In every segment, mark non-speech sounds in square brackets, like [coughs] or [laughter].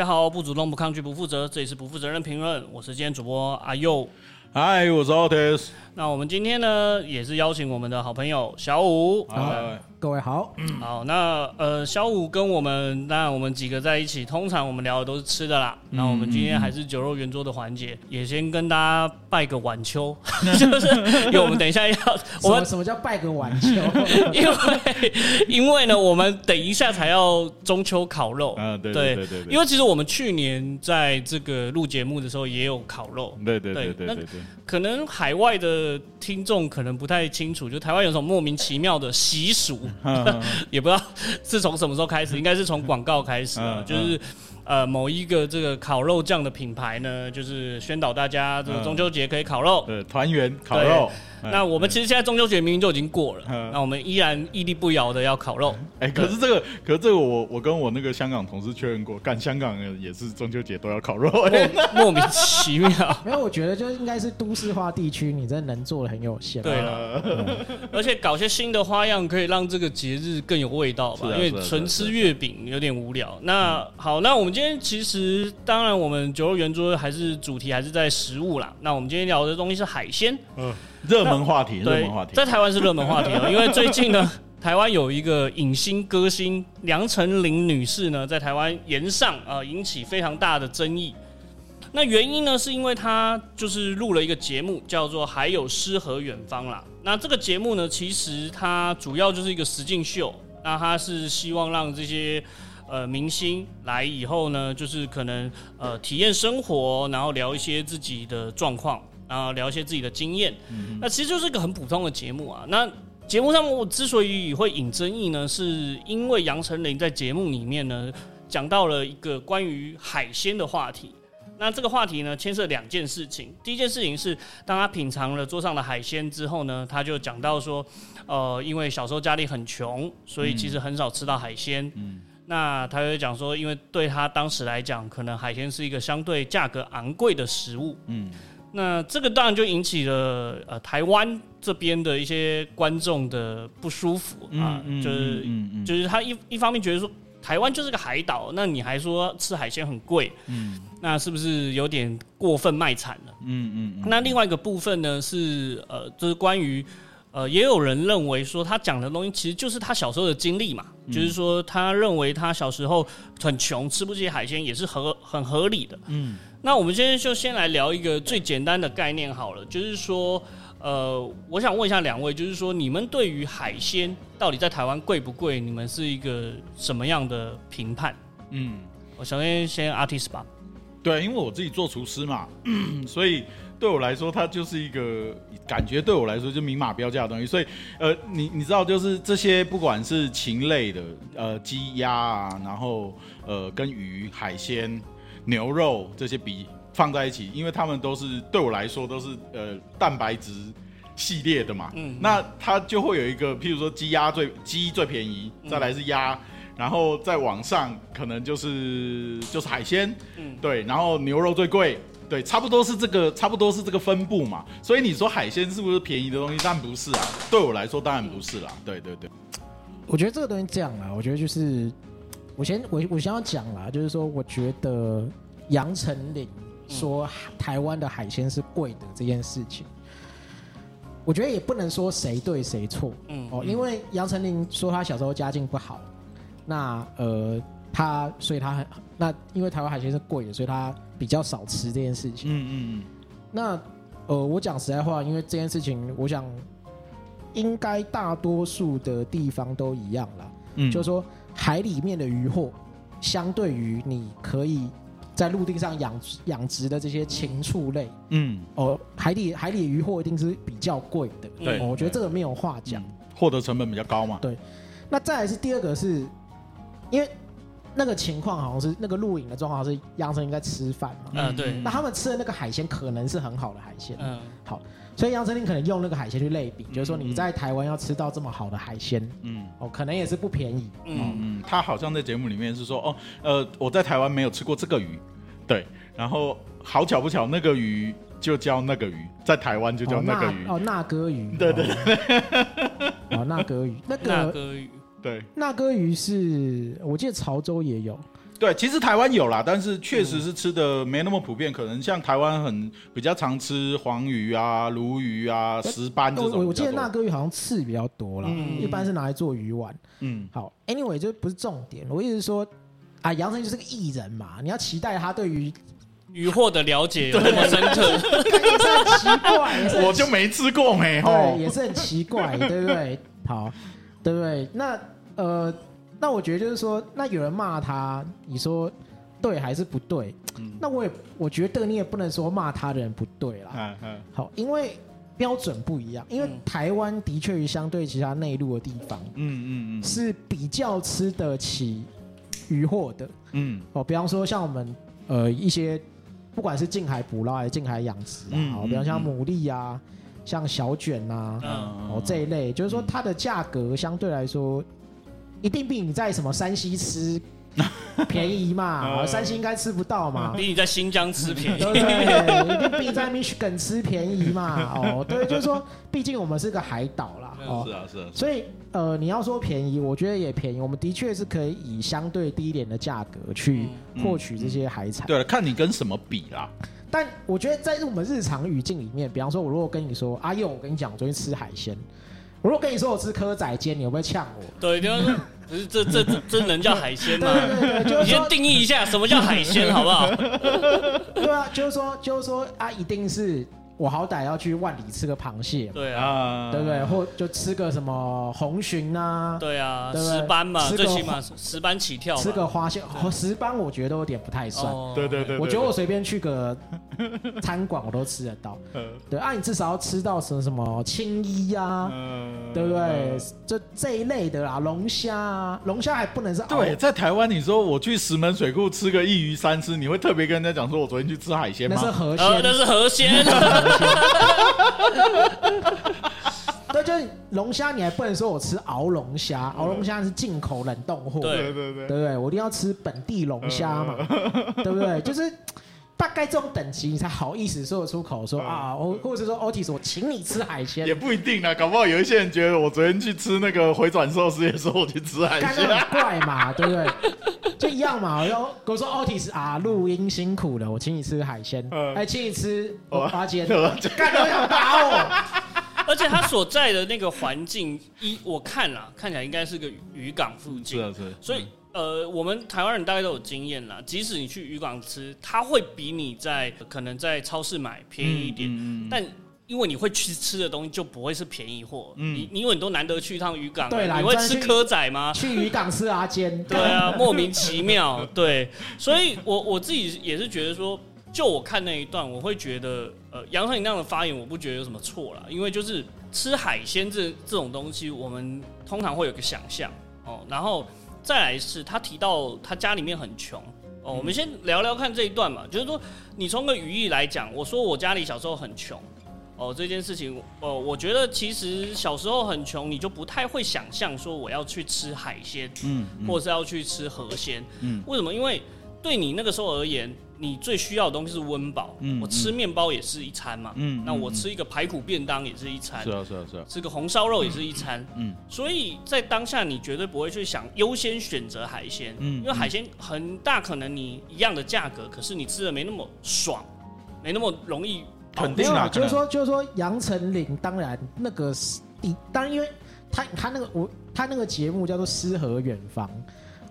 大家好，不主动、不抗拒、不负责，这里是不负责任评论，我是今天主播阿佑。嗨，我是 Otis。那我们今天呢，也是邀请我们的好朋友小五。嗨，各位好，好，那呃，小五跟我们，当然我们几个在一起，通常我们聊的都是吃的啦。那我们今天还是酒肉圆桌的环节，也先跟大家拜个晚秋，[laughs] 就是因为我们等一下要，我们什么什么叫拜个晚秋？[laughs] 因为因为呢，我们等一下才要中秋烤肉。啊，对对对因为其实我们去年在这个录节目的时候也有烤肉，对对对对那对对对，可能海外的听众可能不太清楚，就台湾有种莫名其妙的习俗，嗯也不知道是从什么时候开始，应该是从广告开始就是呃某一个这个烤肉酱的品牌呢，就是宣导大家这个中秋节可以烤肉。对团圆烤肉。那我们其实现在中秋节明明就已经过了，嗯那我们依然屹立不摇的要烤肉。哎，可是这个，可是这个我我跟我那个香港同事确认过，干香港人也是中秋节都要烤肉。哎莫莫名其妙。[laughs] 没有，我觉得就应该是都市化地区，你真的能做的很有限。对了，而且搞些新的花样，可以让这个节日更有味道吧。因为纯吃月饼有点无聊。那好，那我们今天其实当然我们酒肉圆桌还是主题还是在食物啦。那我们今天聊的东西是海鲜，嗯热门话题，热门话，题。在台湾是热门话题哦，因为最近呢。[laughs] 台湾有一个影星歌星梁成玲女士呢，在台湾延上啊、呃引起非常大的争议。那原因呢，是因为她就是录了一个节目，叫做《还有诗和远方》啦。那这个节目呢，其实它主要就是一个实境秀。那它是希望让这些呃明星来以后呢，就是可能呃体验生活，然后聊一些自己的状况，然后聊一些自己的经验。嗯那其实就是一个很普通的节目啊。那节目上我之所以会引争议呢，是因为杨丞琳在节目里面呢讲到了一个关于海鲜的话题。那这个话题呢，牵涉两件事情。第一件事情是，当他品尝了桌上的海鲜之后呢，他就讲到说，呃，因为小时候家里很穷，所以其实很少吃到海鲜。嗯那他就讲说，因为对他当时来讲，可能海鲜是一个相对价格昂贵的食物。嗯那这个当然就引起了呃台湾这边的一些观众的不舒服啊，嗯就是嗯嗯就是他一一方面觉得说台湾就是个海岛，那你还说吃海鲜很贵，嗯那是不是有点过分卖惨了？嗯嗯那另外一个部分呢是呃，就是关于呃，也有人认为说他讲的东西其实就是他小时候的经历嘛，就是说他认为他小时候很穷，吃不起海鲜也是合很合理的。嗯那我们今天就先来聊一个最简单的概念好了，就是说，呃，我想问一下两位，就是说你们对于海鲜到底在台湾贵不贵，你们是一个什么样的评判？嗯，我首先先 artist 吧，对，因为我自己做厨师嘛，[clears throat] 所以对我来说，它就是一个感觉，对我来说就明码标价的东西。所以，呃，你你知道，就是这些不管是禽类的，呃，鸡鸭啊，然后呃，跟鱼、海鲜、牛肉这些比放在一起，因为它们都是对我来说都是呃蛋白质系列的嘛。嗯那它就会有一个，譬如说鸡鸭最鸡最便宜，再来是鸭。然后再往上，可能就是就是海鲜，嗯对，然后牛肉最贵，对，差不多是这个，差不多是这个分布嘛。所以你说海鲜是不是便宜的东西？当然不是啊，对我来说当然不是啦。对对对，我觉得这个东西这样啦，我觉得就是我先我我先要讲啦，就是说我觉得杨丞琳说台湾的海鲜是贵的这件事情，我觉得也不能说谁对谁错嗯哦，因为杨丞琳说他小时候家境不好，那呃他所以他很那因为台湾海鲜是贵的，所以他比较少吃这件事情。嗯嗯嗯那呃，我讲实在话，因为这件事情，我想应该大多数的地方都一样啦。嗯就是说海里面的渔获，相对于你可以在陆地上养养殖的这些禽畜类，嗯哦，海底海里渔获一定是比较贵的。对哦我觉得这个没有话讲。嗯，获得成本比较高嘛。对那再来是第二个是，因为那个情况好像是那个录影的状况是杨丞琳在吃饭嘛，嗯对。那他们吃的那个海鲜可能是很好的海鲜，嗯。好所以杨丞琳可能用那个海鲜去类比，就是说嗯。你在台湾要吃到这么好的海鲜，嗯。哦，可能也是不便宜。嗯嗯，他好像在节目里面是说，哦，呃，我在台湾没有吃过这个鱼，对，然后好巧不巧，那个鱼就叫那个鱼，在台湾就叫哦那个鱼，哦，那哥鱼。对对对。哦，那哥鱼，那那个个鱼对，那哥鱼是我记得潮州也有，对，其实台湾有啦，但是确实是吃的没那么普遍，可能像台湾很比较常吃黄鱼啊、鲈鱼啊、石斑这我种。我我记得那个鱼好像刺比较多啦，嗯一般是拿来做鱼丸。嗯，好，anyway 就不是重点，我意思是说啊，杨丞就是个艺人嘛，你要期待他对于鱼货的了解有那么深刻，[laughs] 也是很奇怪，我就没吃过没吼对，。也是很奇怪，对不对？好，对不对？那呃，那我觉得就是说，那有人骂他，你说对还是不对？嗯。那我也我觉得你也不能说骂他的人不对啦。嗯嗯。好，因为标准不一样，因为嗯。台湾的确相对其他内陆的地方嗯嗯嗯。是比较吃得起渔获的。嗯。哦，比方说像我们呃一些不管是近海捕捞还是近海养殖啊，嗯好，比方像嗯。牡蛎啊，像小卷啊，嗯哦这一类，就是说它的价格相对来说一定比你在什么山西吃 [laughs] 便宜嘛，山西应该吃不到嘛。比你在新疆吃便宜对。不对？一定比你在 Michigan 吃便宜嘛？哦，对，就是说，毕竟我们是个海岛啦，哦是，啊是啊，所以呃，你要说便宜，我觉得也便宜。我们的确是可以以相对低廉的价格去嗯获取这些海产。对了，看你跟什么比啦。但我觉得在我们日常语境里面，比方说，我如果跟你说，阿佑，我跟你讲，我昨天吃海鲜。我如果跟你说我吃蚵仔煎，你会不会呛我？对，就是说，不是这这这这能叫海鲜吗？[laughs] 对对对，就你先，定义一下什么叫海鲜，好不好？[laughs] 对啊，就是说，就是说啊，一定是我好歹要去万里吃个螃蟹嘛，对啊，啊对不对？或就吃个什么红鲟啊，对啊，对不对？石斑嘛，最起码石斑起跳。吃个花蟹，哦石斑我觉得都有点不太算。哦。对对对，我觉得我随便去个餐馆我都吃得到，呃 [laughs] 对啊，你至少要吃到什么什么青衣啊，嗯。对不对？这这一类的啦，龙虾啊，龙虾还不能是熬。对，在台湾，你说我去石门水库吃个一鱼三吃，你会特别跟人家讲说，我昨天去吃海鲜吗？那是河呃，鲜，那是河鲜，[laughs] [laughs] [laughs] 对，就是龙虾，你还不能说我吃熬龙虾，熬龙虾是进口冷冻货，对对对对，对不对？我一定要吃本地龙虾嘛，对不对？就是大概这种等级，你才好意思说得出口说嗯啊，我或者是说 Otis，我请你吃海鲜也，不一定啊，搞不好有一些人觉得我昨天去吃那个回转寿司，也说我去吃海鲜。很怪嘛，[laughs] 对不对？就一样嘛。然后我说 Otis 啊，录音辛苦了，我请你吃海鲜，嗯哎，请你吃哦花煎，对吧干得我想打我。而且他所在的那个环境，一我看了，看起来应该是个渔港附近，啊是，所以呃，我们台湾人大概都有经验啦。即使你去渔港吃，它会比你在可能在超市买便宜一点，嗯嗯但因为你会去吃的东西就不会是便宜货。嗯你你因为你都难得去一趟渔港，对啦你会吃蚵仔吗？去渔港吃阿煎，[laughs] 对啊，莫名其妙。[laughs] 对，所以我我自己也是觉得说，就我看那一段，我会觉得，呃，杨丞琳那样的发言，我不觉得有什么错啦，因为就是吃海鲜这这种东西，我们通常会有个想象哦，然后再来是他提到他家里面很穷。哦，我们先聊聊看这一段嘛，就是说，你从个语义来讲，我说我家里小时候很穷，哦，这件事情，哦，我觉得其实小时候很穷，你就不太会想象说我要去吃海鲜，嗯嗯或者是要去吃河鲜。嗯为什么？因为对你那个时候而言，你最需要的东西是温饱。嗯我吃面包也是一餐嘛，嗯那我吃一个排骨便当也是一餐，是啊是啊是啊，吃个红烧肉也是一餐。嗯所以在当下，你绝对不会去想优先选择海鲜，嗯因为海鲜很大可能你一样的价格，可是你吃的没那么爽，没那么容易饱肯没有啦，定啦就是说，就是说，杨丞琳当然那个是，当然因为他他那个我他那个节目叫做《诗和远方》，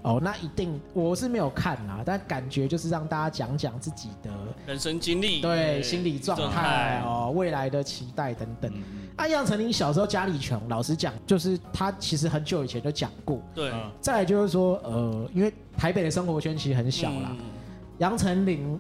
哦，那一定我是没有看啊，但感觉就是让大家讲讲自己的人生经历，对心理状态哦，未来的期待等等。嗯啊，杨丞琳小时候家里穷，老实讲，就是他其实很久以前就讲过。对，嗯。再来就是说，呃，因为台北的生活圈其实很小啦，嗯。杨丞琳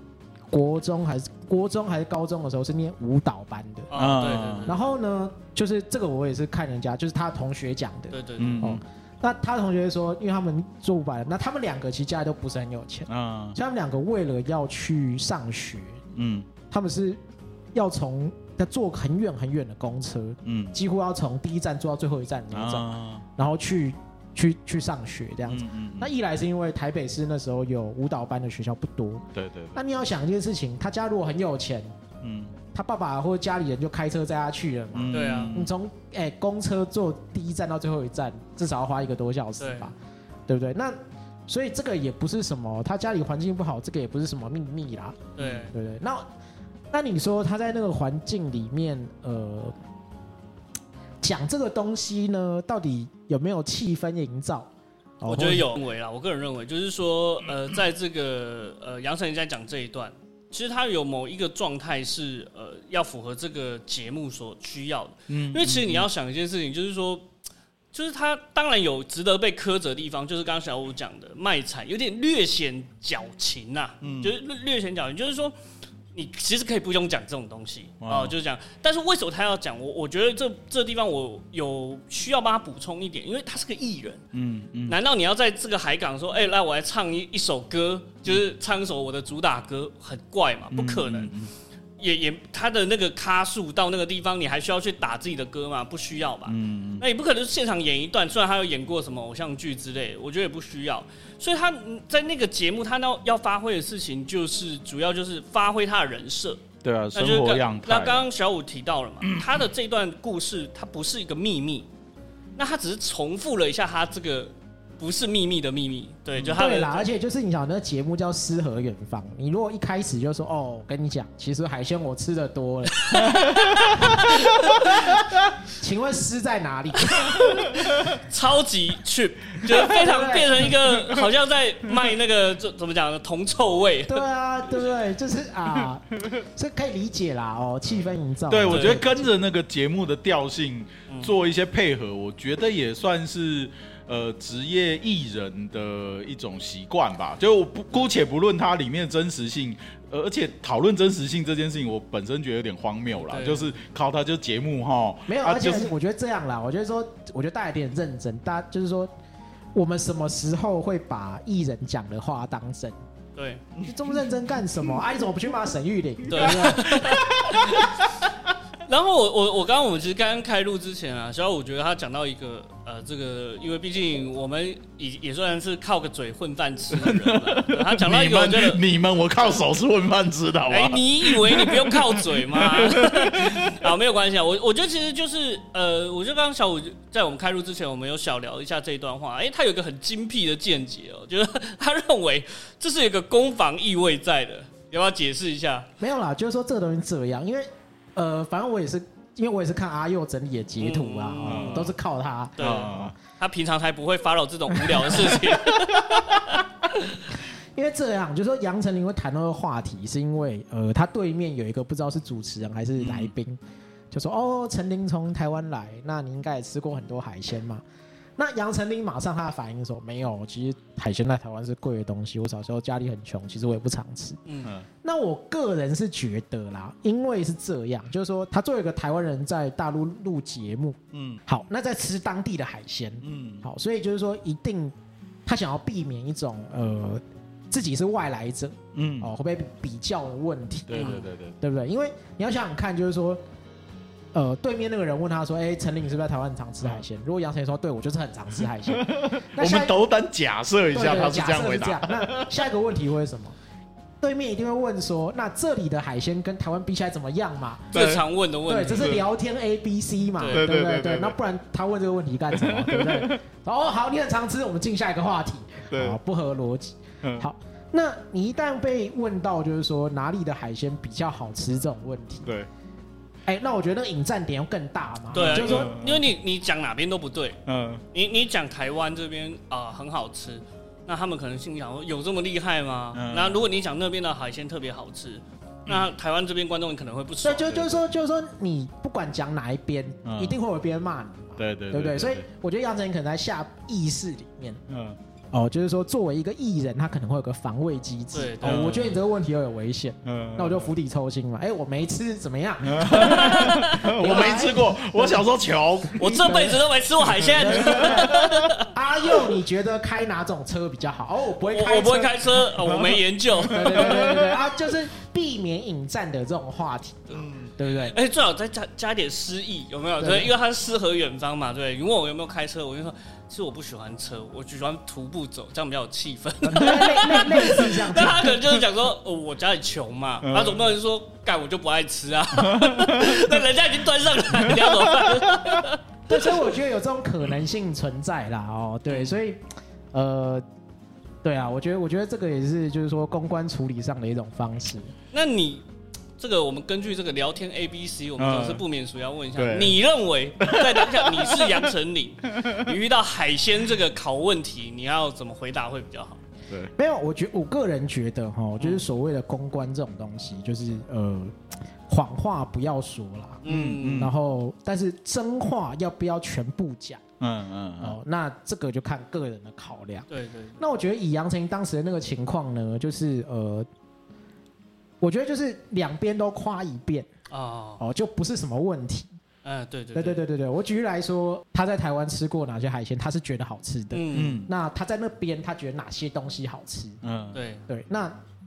国中还是国中还是高中的时候是念舞蹈班的。啊，对对然后呢，就是这个我也是看人家，就是他同学讲的。对对对。对，嗯哦那他同学说，因为他们做舞蹈，那他们两个其实家里都不是很有钱，啊。所以他们两个为了要去上学，嗯。他们是要从要坐很远很远的公车，嗯。几乎要从第一站坐到最后一站的那种，啊。然后去去去上学这样子。嗯那一来是因为台北市那时候有舞蹈班的学校不多，对对。那你要想一件事情，他家如果很有钱，嗯他爸爸或者家里人就开车载他去了嘛。嗯对啊你从哎、公车坐第一站到最后一站，至少要花一个多小时吧，对不对？那所以这个也不是什么他家里环境不好，这个也不是什么秘密啦，对，对不对？那那你说他在那个环境里面，呃，讲这个东西呢，到底有没有气氛营造？哦我觉得有认为啦，我个人认为就是说，呃，在这个呃杨丞琳在讲这一段，其实他有某一个状态是呃要符合这个节目所需要的，嗯因为其实你要想一件事情，就是说。就是他当然有值得被苛责的地方，就是刚刚小五讲的卖惨有点略显矫情呐、嗯就是略略显矫情，就是说你其实可以不用讲这种东西哇哦、就是讲。但是为什么他要讲？我我觉得这这地方我有需要帮他补充一点，因为他是个艺人，嗯嗯，难道你要在这个海港说，哎、来我来唱一一首歌，就是唱一首我的主打歌，很怪嘛？不可能。嗯嗯也也他的那个咖数到那个地方，你还需要去打自己的歌吗？不需要吧？嗯那也不可能现场演一段，虽然他有演过什么偶像剧之类的，我觉得也不需要。所以他嗯在那个节目，他要要发挥的事情，就是主要就是发挥他的人设。对啊，那生活样态。那刚刚小五提到了嘛，[clears throat] 他的这段故事，它不是一个秘密，那他只是重复了一下他这个不是秘密的秘密。对，就他的对啦，而且就是你想那个节目叫《诗和远方》，你如果一开始就说哦，我跟你讲，其实海鲜我吃的多了，请问诗在哪里？[laughs] 超级 cheap，就是非常对变成一个好像在卖那个怎怎么讲呢？铜臭味。对啊，对不对？就是啊，这可以理解啦哦，气氛营造。对，我对觉得跟着那个节目的调性嗯做一些配合，我觉得也算是呃职业艺人的一种习惯吧。就我不姑且不论它里面的真实性，呃而且讨论真实性这件事情，我本身觉得有点荒谬啦。就是靠它就节目哈，没有，啊而且就是我觉得这样啦，我觉得说，我觉得大家有点认真，大家就是说，我们什么时候会把艺人讲的话当真？对，你这么认真干什么？啊，你怎么不去骂沈玉玲？对？[laughs] 然后我我我刚刚我们其实刚刚开录之前啊，小五我觉得他讲到一个呃，这个因为毕竟我们也也算是靠个嘴混饭吃的人了，对他讲到一你个我觉得们你们我靠手是混饭吃的，好哎、吧？你以为你不用靠嘴吗？好，没有关系啊。我我觉得其实就是呃，我觉得刚刚小五在我们开录之前，我们有小聊一下这一段话。哎、他有一个很精辟的见解哦，就是他认为这是有一个攻防意味在的，要不要解释一下？没有啦，就是说这个东西这样，因为呃，反正我也是，因为我也是看阿佑整理的截图啊，都是靠他。对，啊他平常才不会发扰这种无聊的事情。[laughs] 因为这样，就是说杨丞琳会谈到这个话题，是因为呃，他对面有一个不知道是主持人还是来宾，就说哦，陈琳从台湾来，那你应该也吃过很多海鲜嘛？那杨丞琳马上他的反应说，没有，其实海鲜在台湾是贵的东西，我小时候家里很穷，其实我也不常吃。嗯，嗯那我个人是觉得啦，因为是这样，就是说他作为一个台湾人在大陆录节目，嗯好，那在吃当地的海鲜，嗯好，所以就是说一定他想要避免一种呃自己是外来者嗯，哦会被比较的问题，对对对对，对不对？因为你要想想看，就是说。呃，对面那个人问他说：“哎、陈琳，你是不是在台湾很常吃海鲜？”如果杨丞琳说：“对，我就是很常吃海鲜。[laughs] ”那我们斗胆假设一下，对对他是这样回答那下一个问题会是什么？对面一定会问说：“那这里的海鲜跟台湾比起来怎么样嘛？”对最常问的问对，题这。是聊天 A B C 嘛，对对不对对对对那不然他问这个问题干什么？[laughs] 对不对？哦，好，你很常吃，我们进下一个话题。对好，不合逻辑。嗯好，那你一旦被问到就是说哪里的海鲜比较好吃这种问题，对，哎，那我觉得那个引战点要更大嘛。对啊，就是说，因为你你讲哪边都不对，嗯你你讲台湾这边啊、很好吃，那他们可能心想说有这么厉害吗？嗯那如果你讲那边的海鲜特别好吃，那台湾这边观众可能会不爽。对，就就是说，就是说，你不管讲哪一边，嗯一定会有别人骂你嘛。对对对不对？所以我觉得杨丞琳可能在下意识里面，嗯哦，就是说作为一个艺人，他可能会有个防卫机制对。对哦，我觉得你这个问题有点危险，嗯，那我就釜底抽薪嘛。哎，我没吃怎么样？[laughs] 我没吃过，我小时候穷。[laughs] 我这辈子都没吃过海鲜，[laughs] 阿佑，你觉得开哪种车比较好？哦，我不会开，我我不会。开车，呃我没研究。对对对对对对啊，就是避免引战的这种话题，嗯，对不对？哎，最好再加加点诗意，有没有？对对，因为它是诗和远方嘛，对。你问我有没有开车，我就说，其实我不喜欢车，我只喜欢徒步走，这样比较有气氛。[laughs] 类类类似这样但。他可能就是讲说，哦，我家里穷嘛，嗯他总不能说，干我就不爱吃啊。[laughs] 那人家已经端上来，你要怎么办？[laughs] 对，所以我觉得有这种可能性存在啦。哦，对，所以呃，对啊，我觉得我觉得这个也是就是说公关处理上的一种方式。那你这个我们根据这个聊天 A B C，我们嗯总是不免俗要问一下，对。你认为在当下你是杨丞琳，[laughs] 你遇到海鲜这个考问题，你要怎么回答会比较好？对，没有，我觉我个人觉得哈，就是所谓的公关这种东西，就是呃，谎话不要说啦，嗯，然后但是真话要不要全部讲？嗯嗯嗯，哦？那这个就看个人的考量。对对，那我觉得以杨丞琳当时的那个情况呢，就是呃，我觉得就是两边都夸一遍哦，哦，就不是什么问题。嗯，对对对对对对对，我举例来说，他在台湾吃过哪些海鲜，他是觉得好吃的。嗯，嗯那他在那边，他觉得哪些东西好吃？嗯，对，对，那你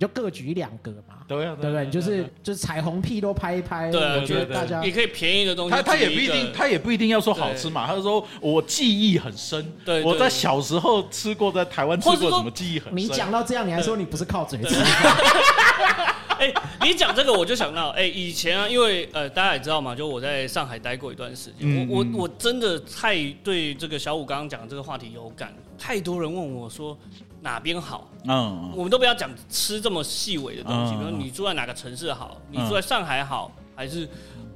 就各举一两个嘛，对啊，对不对？你就是就是彩虹屁都拍一拍，对我觉得大家也可以便宜的东西他他也不一定，他也不一定要说好吃嘛，他就说我记忆很深，对对。我在小时候吃过，在台湾吃过什么记忆很深。你讲到这样，你还说你不是靠嘴对。吃？[laughs] 哎、[laughs] 你讲这个我就想到，哎、以前啊，因为呃，大家也知道嘛，就我在上海待过一段时间，我我我真的太对这个小五刚刚讲的这个话题有感，太多人问我说哪边好，嗯我们都不要讲吃这么细微的东西，嗯比如你住在哪个城市好，你嗯住在上海好，还是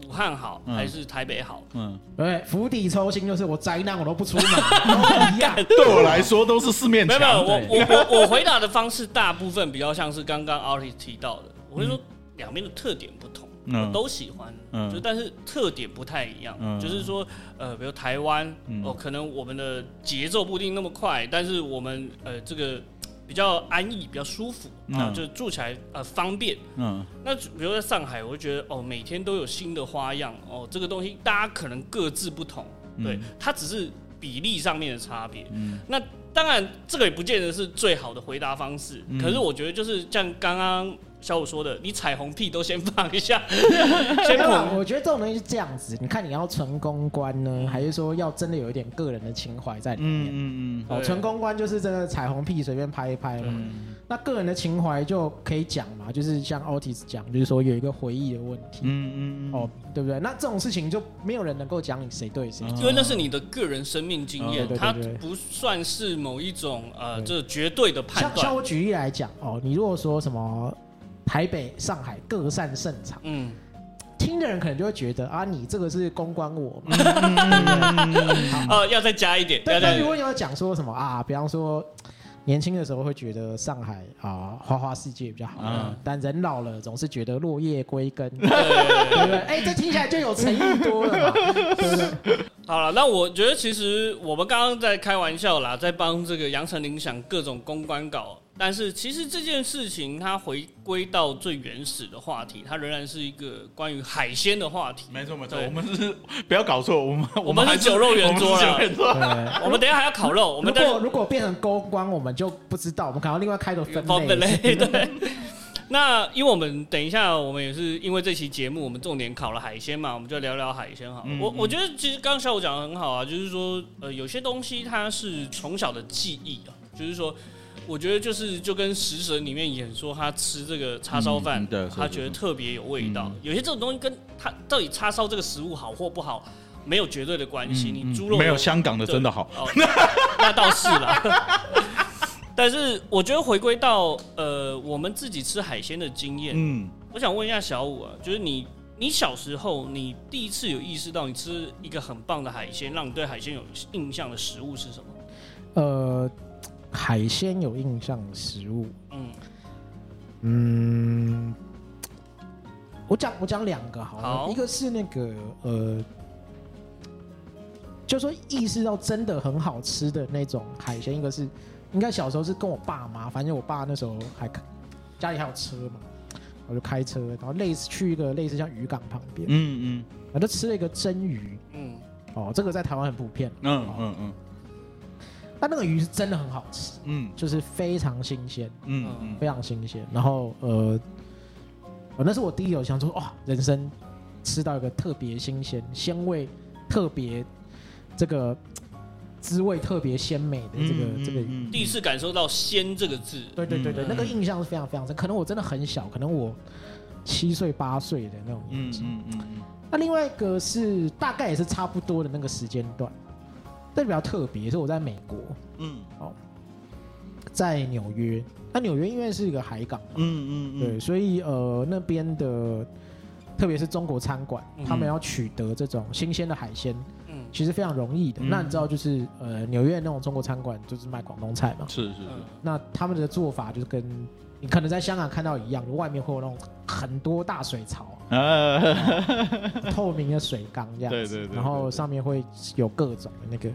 武汉好，嗯。还是台北好？嗯，对，釜底抽薪就是我灾难我都不出门，都 [laughs] 一样。[laughs] 对我来说都是四面墙。没有，墙。我我我我回答的方式大部分比较像是刚刚 Artie 提到的，我会说两边的特点不同，嗯。我都喜欢，嗯。就但是特点不太一样，嗯。就是说呃，比如台湾嗯。哦，可能我们的节奏不一定那么快，但是我们呃这个比较安逸，比较舒服嗯。啊，就住起来呃方便。嗯。那比如在上海，我就觉得哦，每天都有新的花样哦，这个东西大家可能各自不同，对嗯，它只是比例上面的差别。嗯。那当然，这个也不见得是最好的回答方式。嗯可是我觉得，就是像刚刚小五说的，你彩虹屁都先放一下。[laughs] 我觉得这种东西是这样子，你看你要纯公关呢，还是说要真的有一点个人的情怀在里面？嗯嗯哦，对纯公关就是这个彩虹屁随便拍一拍嘛。嗯那个人的情怀就可以讲嘛，就是像 Otis 讲，就是说有一个回忆的问题。嗯嗯哦，对不对？那这种事情就没有人能够讲你谁对谁。因为那是你的个人生命经验，它不算是某一种呃，对这绝对的判像像断。我举例来讲哦，你如果说什么台北、上海各擅胜场，嗯，听的人可能就会觉得啊，你这个是公关我嘛。[laughs] 哦，要再加一点，但如果你要讲说什么啊，比方说年轻的时候会觉得上海啊花花世界比较好，嗯但人老了总是觉得落叶归根，[laughs] 对不对？哎，这听起来就有诚意多了嘛，对不对？好了，那我觉得其实我们刚刚在开玩笑啦，在帮这个杨丞琳想各种公关稿，但是其实这件事情它回归到最原始的话题，它仍然是一个关于海鲜的话题。没错没错，我们是不要搞错，我们我们是还酒肉圆桌啦我们是酒肉圆桌。我们等一下还要烤肉，我如们等果如果变成公关，我们就不知道，我们可能要另外开个分类类。[laughs] 对。那因为我们等一下，我们也是因为这期节目，我们重点考了海鲜嘛，我们就聊聊海鲜好了。我我觉得其实刚刚小五讲的很好啊，就是说呃有些东西它是从小的记忆啊，就是说。我觉得就是就跟食神里面演说他吃这个叉烧饭他觉得特别有味道嗯。有些这种东西跟他到底叉烧这个食物好或不好没有绝对的关系。嗯你猪肉没有香港的真的好，哦，那倒是啦。[laughs] 但是我觉得回归到呃我们自己吃海鲜的经验，嗯我想问一下小五啊，就是你你小时候你第一次有意识到你吃一个很棒的海鲜，让你对海鲜有印象的食物是什么？呃，海鲜有印象的食物，嗯，嗯，我讲我讲两个好了，好。一个是那个呃，就说意识到真的很好吃的那种海鲜，一个是应该小时候是跟我爸妈，反正我爸那时候还家里还有车嘛，我就开车，然后类似去一个类似像渔港旁边，嗯嗯。我就吃了一个蒸鱼，嗯。哦，这个在台湾很普遍，嗯嗯嗯那那个鱼是真的很好吃，嗯就是非常新鲜。嗯嗯非常新鲜。然后呃，呃那是我第一有想说，哇，人生吃到一个特别新鲜、鲜味特别这个滋味特别鲜美的这个、嗯这个鱼。嗯第一次感受到“鲜”这个字，对对对对，嗯那个印象是非常非常深。可能我真的很小，可能我七岁八岁的那种年纪。嗯嗯嗯那另外一个是大概也是差不多的那个时间段，但比较特别，是我在美国。嗯哦在纽约。那纽约因为是一个海港嘛，嗯嗯对，所以呃那边的，特别是中国餐馆，嗯他们要取得这种新鲜的海鲜，嗯其实非常容易的。嗯那你知道就是呃纽约那种中国餐馆就是卖广东菜嘛，是是是，嗯那他们的做法就是跟你可能在香港看到一样，外面会有那种很多大水槽，啊，透明的水缸这样子，对对对对然后上面会有各种的那个。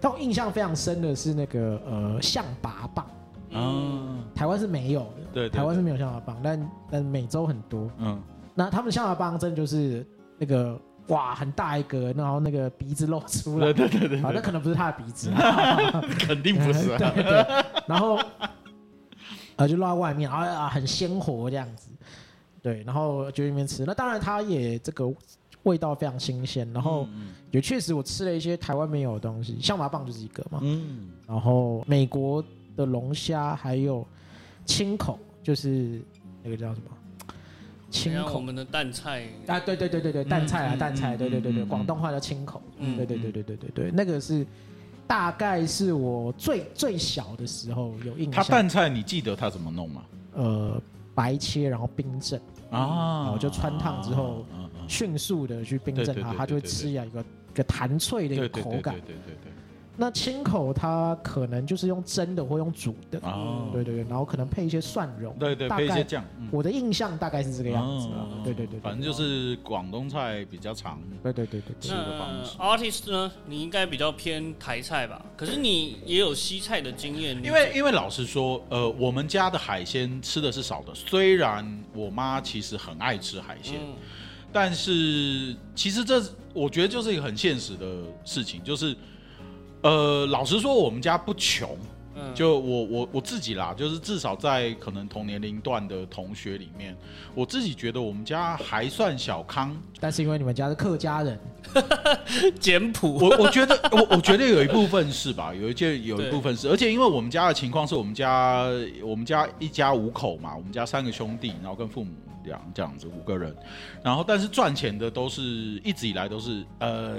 但我印象非常深的是那个呃象拔蚌，嗯，啊，台湾是没有的，对，对台湾是没有象拔蚌，但但美洲很多。嗯，那他们象拔蚌真的就是那个哇很大一个，然后那个鼻子露出来，对对对对啊，那可能不是他的鼻子，啊 [laughs] 肯定不是啊，[laughs] 对对，然后呃就露在外面，啊啊很鲜活这样子，对，然后就在那边吃。那当然它也这个味道非常新鲜，然后嗯也确实我吃了一些台湾没有的东西，象拔蚌就是一个嘛，嗯，然后美国的龙虾还有青口，就是那个叫什么？青口像我们的蛋菜，啊，对对对对对，蛋菜啊嗯蛋菜，嗯对对对对，广东话叫青口，嗯对对对对对对对，那个是大概是我最最小的时候有印象，它蛋菜你记得它怎么弄吗？呃白切然后冰镇，啊然后就穿烫之后迅速的去冰镇它，它就会吃起来一个一个弹脆的一个口感。对。对对对，那青口它可能就是用蒸的或用煮的，哦，对对对，然后可能配一些蒜蓉，对对，配一些酱，嗯。我的印象大概是这个样子啊。哦，对对对，对反正就是广东菜比较常对对对对。对吃的方那式 artist 呢？你应该比较偏台菜吧？可是你也有西菜的经验，因为因为老实说，呃，我们家的海鲜吃的是少的，虽然我妈其实很爱吃海鲜，嗯。但是其实这我觉得就是一个很现实的事情，就是呃，老实说，我们家不穷，嗯就我我我自己啦，就是至少在可能同年龄段的同学里面，我自己觉得我们家还算小康。但是因为你们家是客家人，[laughs] 简朴，我我觉得我我觉得有一部分是吧，有一件有一部分是，而且因为我们家的情况是我们家我们家一家五口嘛，我们家三个兄弟，然后跟父母这样这样子五个人，然后但是赚钱的都是一直以来都是呃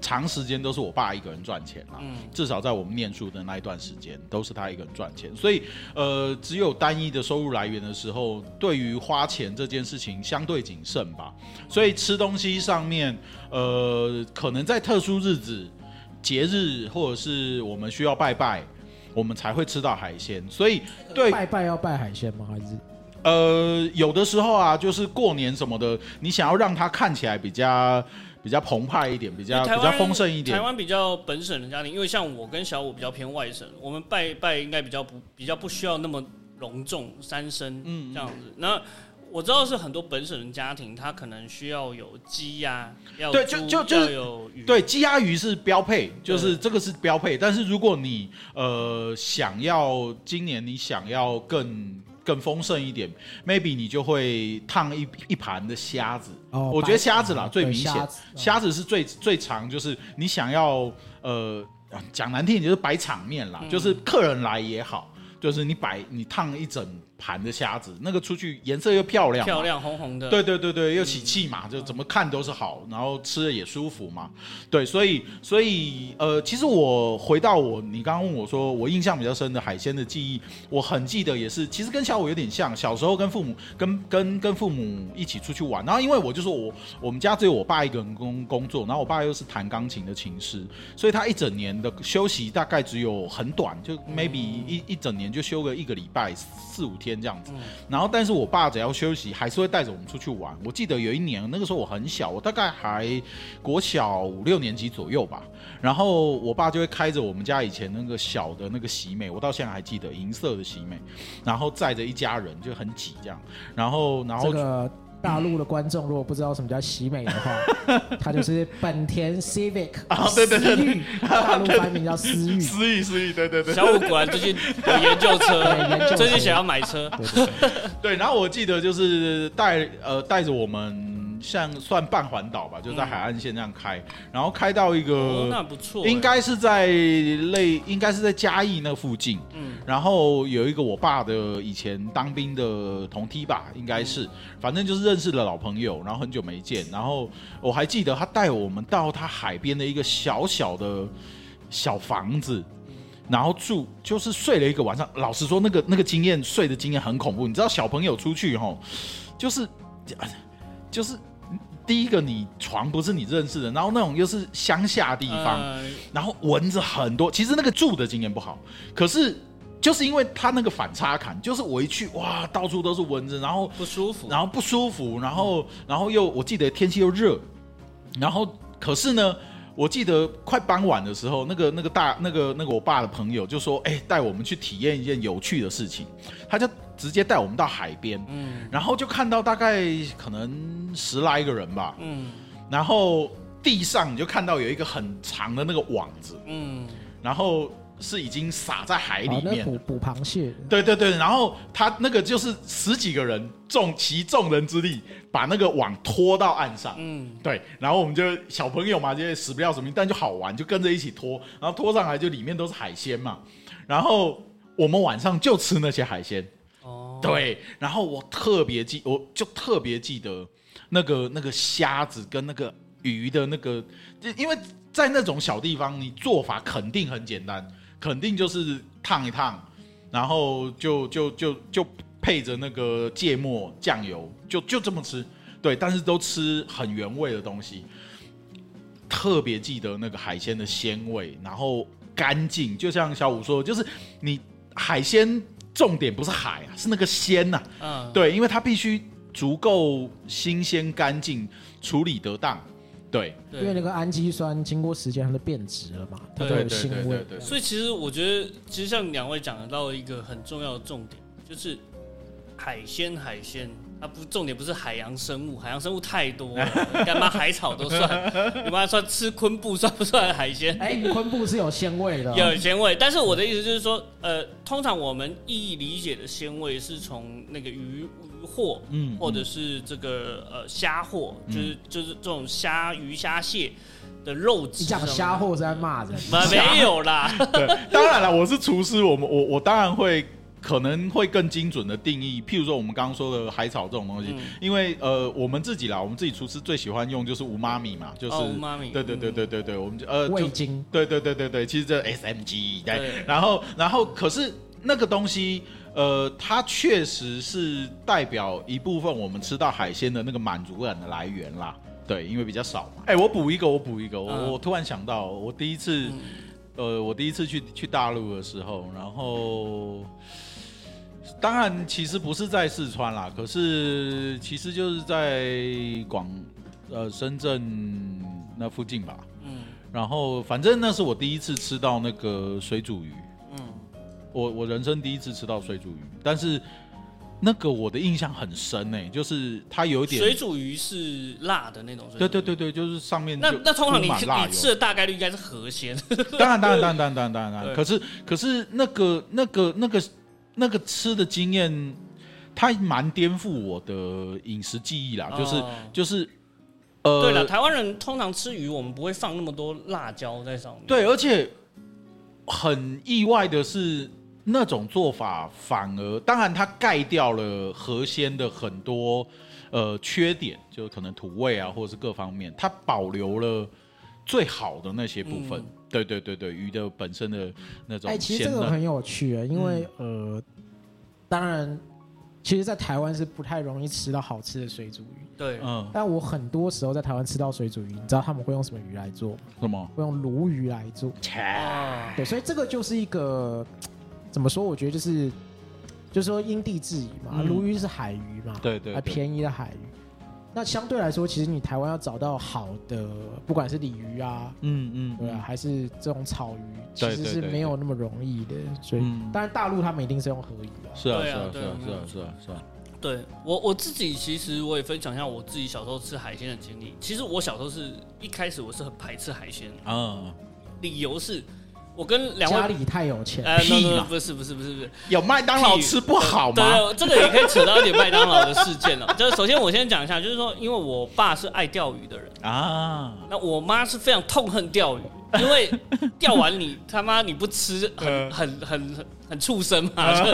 长时间都是我爸一个人赚钱啦。嗯至少在我们念书的那一段时间，都是他一个人赚钱，所以呃，只有单一的收入来源的时候，对于花钱这件事情相对谨慎吧。所以吃东西上面，呃，可能在特殊日子、节日或者是我们需要拜拜，我们才会吃到海鲜。所以对拜拜要拜海鲜吗？还是呃，有的时候啊，就是过年什么的，你想要让它看起来比较比较澎湃一点，比较比较丰盛一点台。湾比较本省的家庭，因为像我跟小五比较偏外省，我们拜拜应该比较不比较不需要那么隆重三牲嗯这样子。那我知道是很多本省的家庭，他可能需要有鸡呀、要对就就就是有鱼，对，鸡鸭鱼是标配，就是这个是标配。但是如果你呃想要今年你想要更更丰盛一点，maybe 你就会烫一一盘的虾子。哦我觉得虾子啦最明显对虾子，是最最常就是你想要呃讲难听点就是摆场面啦，嗯就是客人来也好。就是你摆你烫一整盘的虾子，那个出去颜色又漂亮，漂亮红红的，对对对对，又喜气嘛，就怎么看都是好，然后吃的也舒服嘛。对，所以所以呃，其实我回到我你刚刚问我说我印象比较深的海鲜的记忆，我很记得也是，其实跟小五有点像，小时候跟父母跟跟跟父母一起出去玩，然后因为我就说我我们家只有我爸一个人工工作，然后我爸又是弹钢琴的琴师，所以他一整年的休息大概只有很短，就 maybe 一一整年就休个一个礼拜四五天这样子。然后，但是我爸只要休息，还是会带着我们出去玩。我记得有一年，那个时候我很小，我大概还国小五六年级左右吧。然后我爸就会开着我们家以前那个小的那个喜美，我到现在还记得银色的喜美，然后载着一家人就很挤这样。然后，然后这个大陆的观众如果不知道什么叫喜美的话，[laughs] 它就是本田 Civic 啊对对对对，大陆翻名叫 [laughs] 思域。思域思域，对对对。小五果然最近有研究车 [laughs] 最近想要买车，对，然后我记得就是带呃带着我们像算半环岛吧，就在海岸线这样开，然后开到一个、哦，那不错欸，应该是在类，应该是在嘉义那附近。嗯然后有一个我爸的以前当兵的同梯吧，应该是，反正就是认识了老朋友，然后很久没见，然后我还记得他带我们到他海边的一个小小的小房子，然后住就是睡了一个晚上。老实说，那个那个经验睡的经验很恐怖。你知道小朋友出去吼，就是就是第一个你床不是你认识的，然后那种又是乡下地方，呃然后蚊子很多。其实那个住的经验不好，可是就是因为他那个反差感，就是我一去哇，到处都是蚊子，然后不舒服。然后不舒服，然后然后又我记得天气又热，然后可是呢，我记得快傍晚的时候，那个那个大那个那个我爸的朋友就说，哎，带我们去体验一件有趣的事情，他就直接带我们到海边，嗯。然后就看到大概可能十来个人吧，嗯。然后地上你就看到有一个很长的那个网子，嗯，然后是已经撒在海里面。捕捕螃蟹，对对对，然后他那个就是十几个人众其众人之力把那个网拖到岸上，嗯，对，然后我们就小朋友嘛，就死不要什么，但就好玩，就跟着一起拖，然后拖上来就里面都是海鲜嘛，然后我们晚上就吃那些海鲜，哦，对，然后我特别记，我就特别记得那个那个虾子跟那个鱼的那个，因为在那种小地方，你做法肯定很简单，肯定就是烫一烫，然后就就就就配着那个芥末酱油，就就这么吃。对，但是都吃很原味的东西，特别记得那个海鲜的鲜味，然后干净，就像小五说，就是你海鲜重点不是海啊，是那个鲜呐、嗯，对，因为它必须足够新鲜干净，处理得当。对，对，因为那个氨基酸经过时间它就变质了嘛，它就对有腥味。对所以其实我觉得，其实像两位讲到一个很重要的重点，就是海鲜，海鲜，它不重点不是海洋生物，海洋生物太多了，[laughs] 干嘛海草都算，你妈算吃昆布算不算海鲜？哎，昆布是有鲜味的。哦，有鲜味，但是我的意思就是说，呃，通常我们意义理解的鲜味是从那个鱼鱼货，嗯或者是这个呃虾货，就是就是这种虾鱼虾蟹的肉质你上面。讲虾货是在骂人，没没有啦，[laughs] 对，当然了，我是厨师，我们我我当然会可能会更精准的定义，譬如说我们刚刚说的海草这种东西，嗯因为呃我们自己啦，我们自己厨师最喜欢用就是无妈咪嘛，就是、哦，umami，对对对对对对，我们就呃就味精。对对对对对，其实这 SMG 对，对然后然后可是那个东西，呃，它确实是代表一部分我们吃到海鲜的那个满足感的来源啦。对，因为比较少嘛。哎、我补一个，我补一个，我、嗯我突然想到，我第一次，嗯呃，我第一次去去大陆的时候，然后。当然，其实不是在四川啦，可是其实就是在广呃深圳那附近吧。嗯。然后反正那是我第一次吃到那个水煮鱼，嗯，我我人生第一次吃到水煮鱼，但是那个我的印象很深呢、就是它有一点，水煮鱼是辣的那种水煮鱼。对对对对，就是上面那那通常你你吃的大概率应该是河鲜，当然当然当然当然当然。可是可是那个那个那个那个吃的经验，它蛮颠覆我的饮食记忆啦，就是哦就是呃，对了，台湾人通常吃鱼，我们不会放那么多辣椒在上面。对，而且很意外的是，那种做法反而，当然它盖掉了河鲜的很多呃缺点，就可能土味啊，或者是各方面，它保留了最好的那些部分。嗯对对对对，鱼的本身的那种哎，其实。这个很有趣啊，因为嗯呃，当然，其实，在台湾是不太容易吃到好吃的水煮鱼。对，嗯，但我很多时候在台湾吃到水煮鱼，你知道他们会用什么鱼来做吗？什么？会用鲈鱼来做。啊，对，所以这个就是一个怎么说？我觉得就是就是说因地制宜嘛。嗯鲈鱼是海鱼嘛，啊，对对对便宜的海鱼。那相对来说，其实你台湾要找到好的，不管是鲤鱼啊，嗯嗯，对啊，还是这种草鱼，其实是没有那么容易的。所以，嗯当然大陆他们一定是用河鱼啊。是啊是啊是啊是啊是啊是啊，对我我自己其实我也分享一下我自己小时候吃海鲜的经历。其实我小时候是一开始我是很排斥海鲜的，嗯，理由是我跟两位。家里太有钱，呃，屁不是不是不是不是，有麦当劳吃不好对吗？对，这个也可以扯到一点麦当劳的事件了。[laughs] 就是首先我先讲一下，就是说，因为我爸是爱钓鱼的人，啊，那我妈是非常痛恨钓鱼，因为 [laughs] 钓完你他妈你不吃，很嗯很很很很畜生嘛。就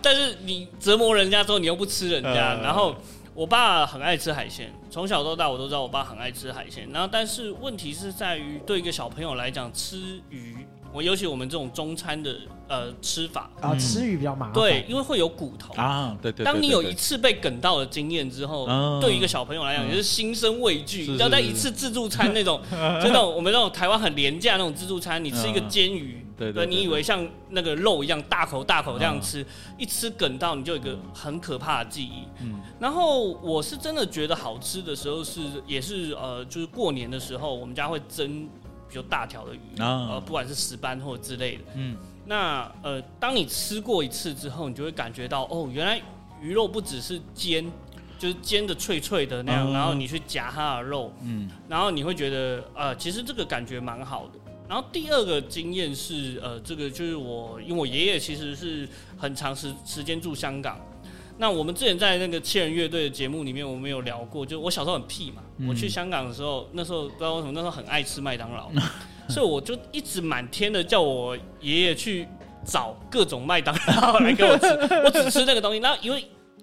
但是你折磨人家之后，你又不吃人家，嗯然后。我爸很爱吃海鲜，从小到大我都知道我爸很爱吃海鲜。然后，但是问题是在于，对一个小朋友来讲，吃鱼我尤其我们这种中餐的呃吃法，啊，嗯吃鱼比较麻烦。对，，因为会有骨头。啊，对对对，当你有一次被梗到的经验之后，嗯对于一个小朋友来讲，嗯也是心生畏惧。是你知道，在一次自助餐那种，就那种我们那种台湾很廉价那种自助餐，你吃一个嗯煎鱼，对对对你以为像那个肉一样大口大口这样嗯吃，一吃梗到你就有一个很可怕的记忆。嗯然后我是真的觉得好吃的时候是，也是呃，就是过年的时候，我们家会蒸比较大条的鱼，呃，啊，不管是石斑或者之类的。嗯那呃，当你吃过一次之后，你就会感觉到哦，原来鱼肉不只是煎，就是煎的脆脆的那样，嗯然后你去夹它的肉，嗯然后你会觉得呃，其实这个感觉蛮好的。然后第二个经验是呃，这个就是我因为我爷爷其实是很长时时间住香港。那我们之前在那个七人乐队的节目里面，我们有聊过，就我小时候很屁嘛，嗯我去香港的时候，那时候不知道为什么，那时候很爱吃麦当劳，[laughs] 所以我就一直满天的叫我爷爷去找各种麦当劳来给我吃，[laughs] 我只吃那个东西。那因为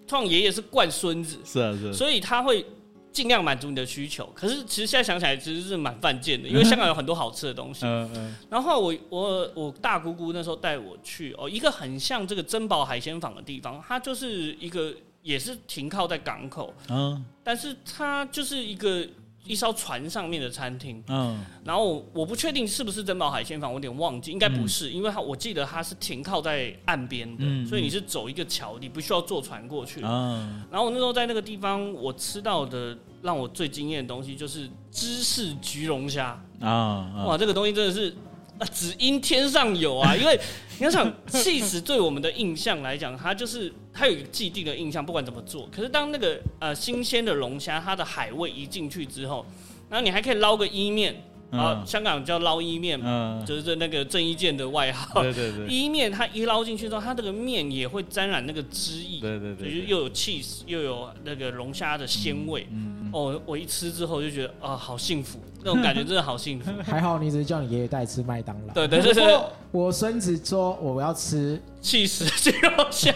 通常爷爷是惯孙子，是啊是啊，所以他会尽量满足你的需求。可是其实现在想起来，其实是蛮犯贱的，因为香港有很多好吃的东西。嗯嗯然后我我我大姑姑那时候带我去哦，一个很像这个珍宝海鲜坊的地方，它就是一个也是停靠在港口，嗯但是它就是一个一艘船上面的餐厅。嗯然后我我不确定是不是珍宝海鲜坊，我有点忘记，应该不是，因为它我记得它是停靠在岸边的，嗯所以你是走一个桥，你不需要坐船过去。嗯然后我那时候在那个地方，我吃到的让我最惊艳的东西就是芝士焗龙虾。啊哇，这个东西真的是啊，只因天上有啊！因为你要想，cheese 对我们的印象来讲，它就是它有一个既定的印象，不管怎么做。可是当那个呃新鲜的龙虾，它的海味一进去之后，然后你还可以捞个伊面啊，嗯香港叫捞伊面嘛，嗯，就是那个郑伊健的外号。对对对伊面它一捞进去之后，它这个面也会沾染那个汁液，对对对，就是又有 cheese 又有那个龙虾的鲜味。嗯哦，我一吃之后就觉得啊，好幸福，那种感觉真的好幸福。还好你只是叫你爷爷带吃麦当劳。对对对对我孙子说我要吃气死这龙虾。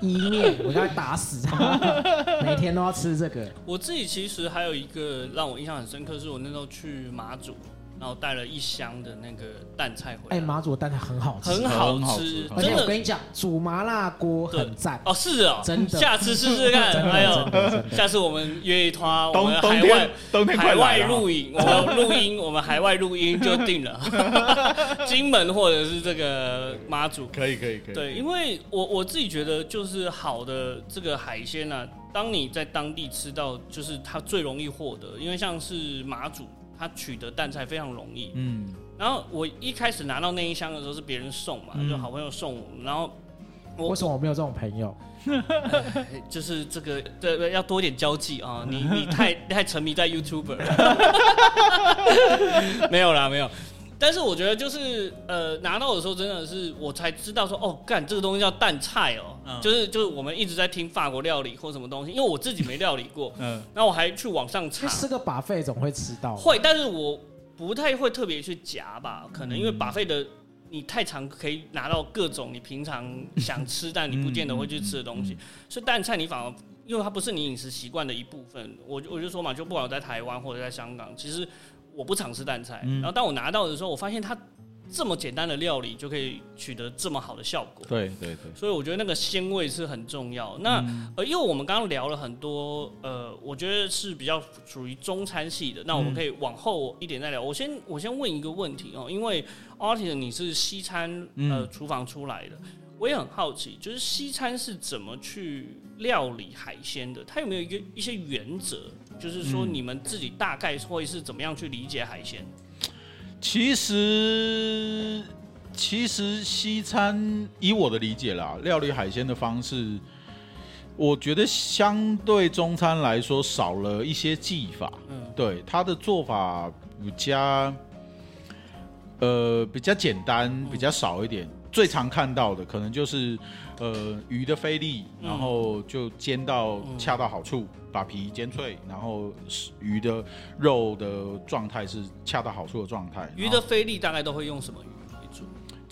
一面，我要打死他，[laughs] 每天都要吃这个。我自己其实还有一个让我印象很深刻，是我那时候去马祖，然后带了一箱的那个蛋菜回来。哎，马祖的蛋菜很好吃，很好吃吃，而且真的。我跟你讲，煮麻辣锅很赞，哦，是哦，真的下次试试看。真的哎呦真，的真的。下次我们约一团，我们海外冬天海外了录影，我们录音，我们海外录音就定了，[laughs] 金门或者是这个马祖。可以可以可以，对，因为我我自己觉得，就是好的这个海鲜呢、当你在当地吃到，就是它最容易获得，因为像是马祖，它取得蛋菜非常容易。嗯然后我一开始拿到那一箱的时候是别人送嘛，嗯就好朋友送我，然后我为什么我没有这种朋友？[laughs] 就是这个对对，要多一点交际啊！你你太 [laughs] 太沉迷在 YouTuber，[laughs] 没有啦，没有。但是我觉得就是呃，拿到的时候真的是我才知道说哦，干这个东西叫蛋菜哦，嗯。就是就是我们一直在听法国料理或什么东西，因为我自己没料理过，嗯。然后我还去网上查。去，吃个把费总会吃到。会，但是我不太会特别去夹吧，可能因为把费的你太常可以拿到各种你平常想吃但你不见得会去吃的东西，所以蛋菜你反而因为它不是你饮食习惯的一部分，我就我就说嘛，就不管我在台湾或者在香港，其实我不常吃蛋菜，嗯然后当我拿到的时候，我发现它这么简单的料理就可以取得这么好的效果。对对对，所以我觉得那个鲜味是很重要。那、嗯呃，因为我们刚刚聊了很多，呃，我觉得是比较属于中餐系的。那我们可以往后一点再聊。我先我先问一个问题哦，因为 Artist 你是西餐呃嗯厨房出来的，我也很好奇，就是西餐是怎么去料理海鲜的？它有没有一个一些原则？就是说嗯你们自己大概会是怎么样去理解海鲜？其实其实西餐以我的理解啦，料理海鲜的方式，我觉得相对中餐来说少了一些技法。嗯，对它的做法比较，呃，比较简单，比较少一点。最常看到的可能就是，呃，鱼的菲力，嗯然后就煎到恰到好处，把皮煎脆，然后鱼的肉的状态是恰到好处的状态。鱼的菲力大概都会用什么鱼？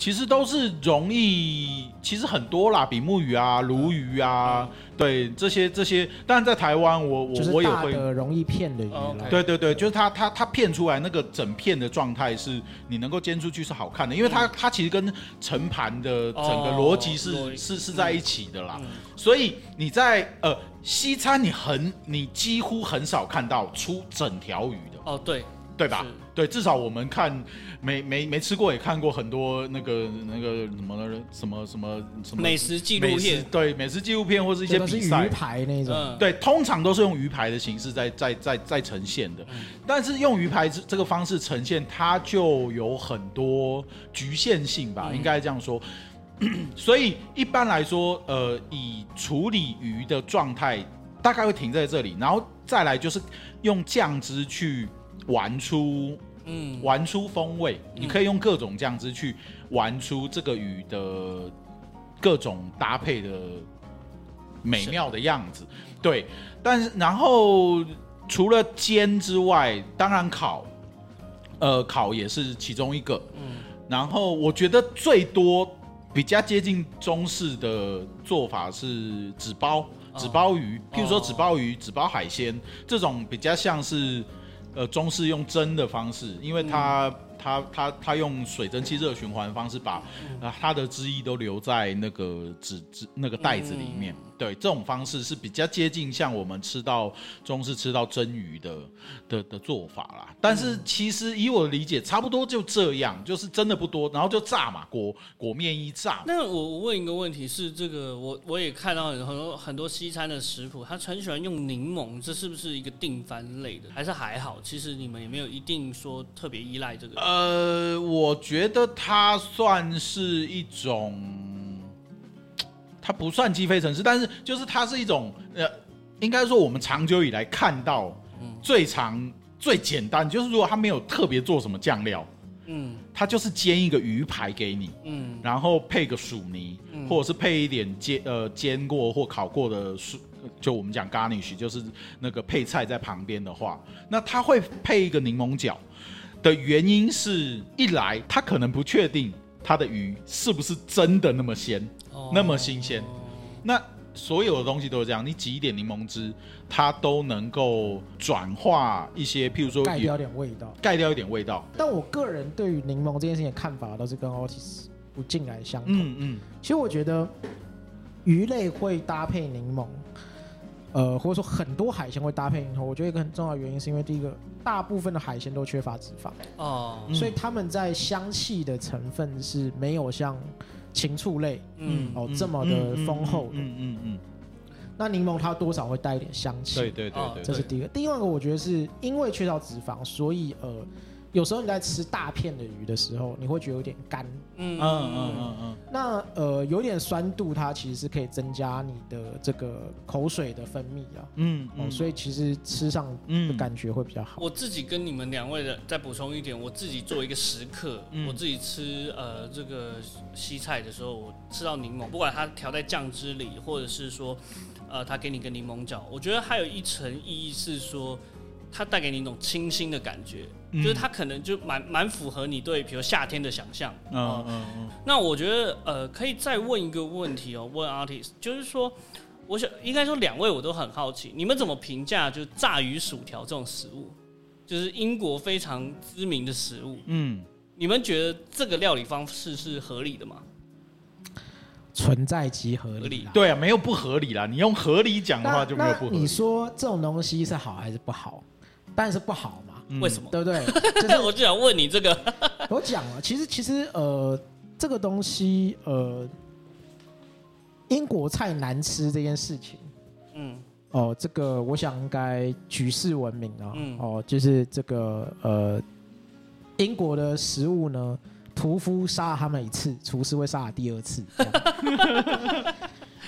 其实都是容易，其实很多啦，比目鱼啊、鲈鱼啊，对这些这些，当然在台湾我我我也会。的容易骗的鱼。对对对，就是它它它片出来那个整片的状态是你能够煎出去是好看的，因为它它其实跟盛盘的整个逻辑是、是是在一起的啦。嗯所以你在呃西餐你很你几乎很少看到出整条鱼的，哦，对，对吧？对，至少我们看没没没吃过，也看过很多那个那个什么什么什么什么美食纪录片，对美食纪录片或是一些比赛鱼。排那种。嗯，对，通常都是用鱼排的形式在在在在呈现的，嗯但是用鱼排这这个方式呈现，它就有很多局限性吧，嗯应该这样说。[clears throat] 所以一般来说，呃，以处理鱼的状态大概会停在这里，然后再来就是用酱汁去玩出嗯，玩出风味，你可以用各种酱汁去玩出这个鱼的各种搭配的美妙的样子。对，但是然后除了煎之外，当然烤，呃，烤也是其中一个。嗯然后我觉得最多比较接近中式的做法是纸包纸包鱼，譬如说纸包鱼、纸包海鲜这种比较像是呃中式用蒸的方式，因为它、它它它用水蒸气热循环方式把啊、它的汁液都留在那个纸纸那个袋子里面。对，这种方式是比较接近像我们吃到中式吃到蒸鱼的的的做法啦。但是其实以我的理解，差不多就这样，就是真的不多，然后就炸嘛，裹裹面衣炸。那我我问一个问题是，这个我我也看到很多很多西餐的食谱，他很喜欢用柠檬，这是不是一个定番类的？还是还好？其实你们也没有一定说特别依赖这个。呃，我觉得它算是一种，它不算鸡飞城市，但是就是它是一种呃，应该说我们长久以来看到最长、最简单，就是如果它没有特别做什么酱料，嗯。它就是煎一个鱼排给你，嗯。然后配个薯泥，嗯。或者是配一点煎呃煎过或烤过的薯，就我们讲 garnish，就是那个配菜在旁边的话，那它会配一个柠檬角。的原因是，一来它可能不确定它的鱼是不是真的那么鲜，哦那么新鲜那所有的东西都是这样，你挤一点柠檬汁，它都能够转化一些，譬如说盖掉点味道。盖掉一点味道。但我个人对于柠檬这件事情的看法都是跟 Otis 不尽然相同。嗯嗯其实我觉得鱼类会搭配柠檬，呃，或者说很多海鲜会搭配柠檬。我觉得一个很重要的原因是因为第一个，大部分的海鲜都缺乏脂肪，哦嗯所以它们在香气的成分是没有像禽畜类嗯哦这么的丰厚的。嗯嗯嗯，那柠檬它多少会带一点香气，对对对哦对，这是第一个。第二个，我觉得是因为缺少脂肪，所以呃，有时候你在吃大片的鱼的时候，你会觉得有点干。嗯嗯嗯嗯嗯，那呃，有点酸度，它其实是可以增加你的这个口水的分泌啊。嗯哦，所以其实吃上的嗯感觉会比较好。我自己跟你们两位的再补充一点，我自己作为一个食客，嗯我自己吃呃这个西菜的时候，我吃到柠檬，不管它调在酱汁里，或者是说呃它给你个柠檬角，我觉得还有一层意义是说，它带给你一种清新的感觉，嗯就是它可能就蛮蛮符合你对比如夏天的想象。哦嗯嗯嗯那我觉得呃，可以再问一个问题哦，问 artist，就是说，我想应该说两位我都很好奇，你们怎么评价就炸鱼薯条这种食物，就是英国非常知名的食物，嗯，你们觉得这个料理方式是合理的吗？存在即合理合理啦。对啊，没有不合理啦。你用合理讲的话就没有不合理。你说这种东西是好还是不好？当然是不好为什么？对不对？[laughs] 就是我就想问你这个，[laughs] 我讲了，其实其实呃，这个东西呃，英国菜难吃这件事情。嗯哦，这个我想应该举世闻名啊。嗯哦，就是这个呃，英国的食物呢，屠夫杀了他们一次，厨师会杀了第二次。[laughs]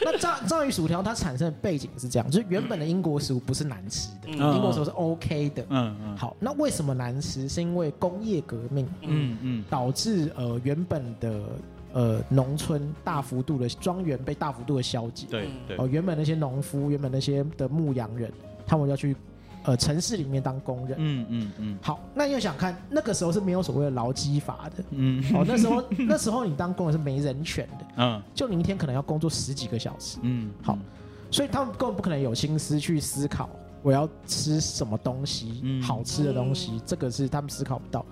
那炸炸鱼薯条它产生的背景是这样，就是原本的英国食物不是难吃的，嗯英国食物是 OK 的。嗯嗯好，那为什么难吃？是因为工业革命嗯嗯导致呃原本的呃农村大幅度的庄园被大幅度的消解。对嗯对哦，原本那些农夫，原本那些的牧羊人，他们要去呃城市里面当工人。嗯嗯嗯好，那又想看那个时候是没有所谓的劳基法的。嗯哦，那时候那时候你当工人是没人权的，嗯就你一天可能要工作十几个小时，嗯，好所以他们根本不可能有心思去思考我要吃什么东西，嗯好吃的东西，这个是他们思考不到。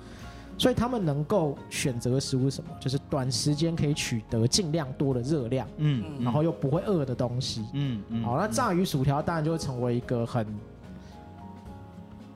所以他们能够选择的食物是什么？就是短时间可以取得尽量多的热量，嗯，然后又不会饿的东西。嗯嗯，好，那炸鱼薯条当然就会成为一个很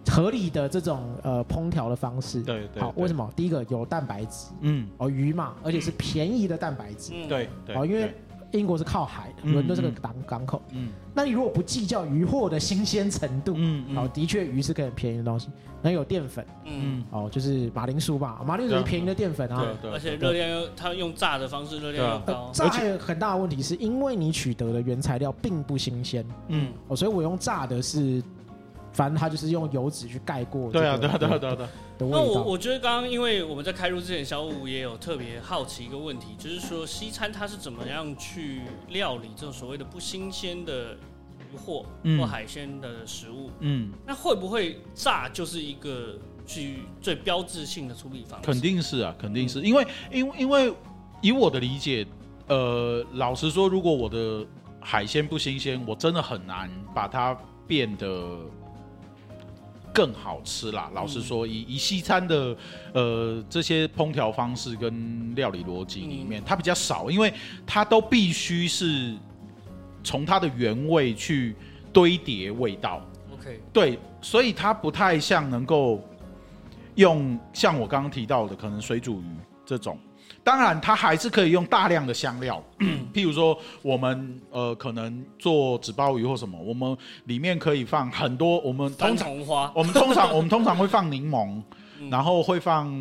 合理的这种呃烹调的方式。对对，好，为什？么？第一个有蛋白质嗯，哦，鱼嘛，而且是便宜的蛋白质。嗯，对对，哦，因为英国是靠海伦敦是个港港口。嗯那你如果不计较鱼货的新鲜程度，嗯哦，的确鱼是个很便宜的东西。那有淀粉，嗯，哦，就是马铃薯吧，马铃薯是便宜的淀粉啊。对对，而且热量又它用炸的方式热量又呃高，炸还有很大的问题是因为你取得的原材料并不新鲜嗯，哦，所以我用炸的是，反正它就是用油脂去盖过这个。对啊对啊对啊对啊。那我我觉得刚刚因为我们在开录之前，小五也有特别好奇一个问题，就是说西餐它是怎么样去料理这种所谓的不新鲜的鱼货嗯或海鲜的食物？嗯，那会不会炸就是一个去最标志性的处理方式？肯定是啊，肯定是因为因为因为以我的理解，呃，老实说，如果我的海鲜不新鲜，我真的很难把它变得更好吃啦。老实说，以以西餐的呃这些烹调方式跟料理逻辑里面，它比较少，因为它都必须是从它的原味去堆叠味道。OK，对，所以它不太像能够用像我刚刚提到的，可能水煮鱼这种。当然，它还是可以用大量的香料，[coughs] 譬如说我们呃可能做纸包鱼或什么，我们里面可以放很多，我们通常花，我们通常我们通常会放柠檬，[laughs] 嗯。然后会放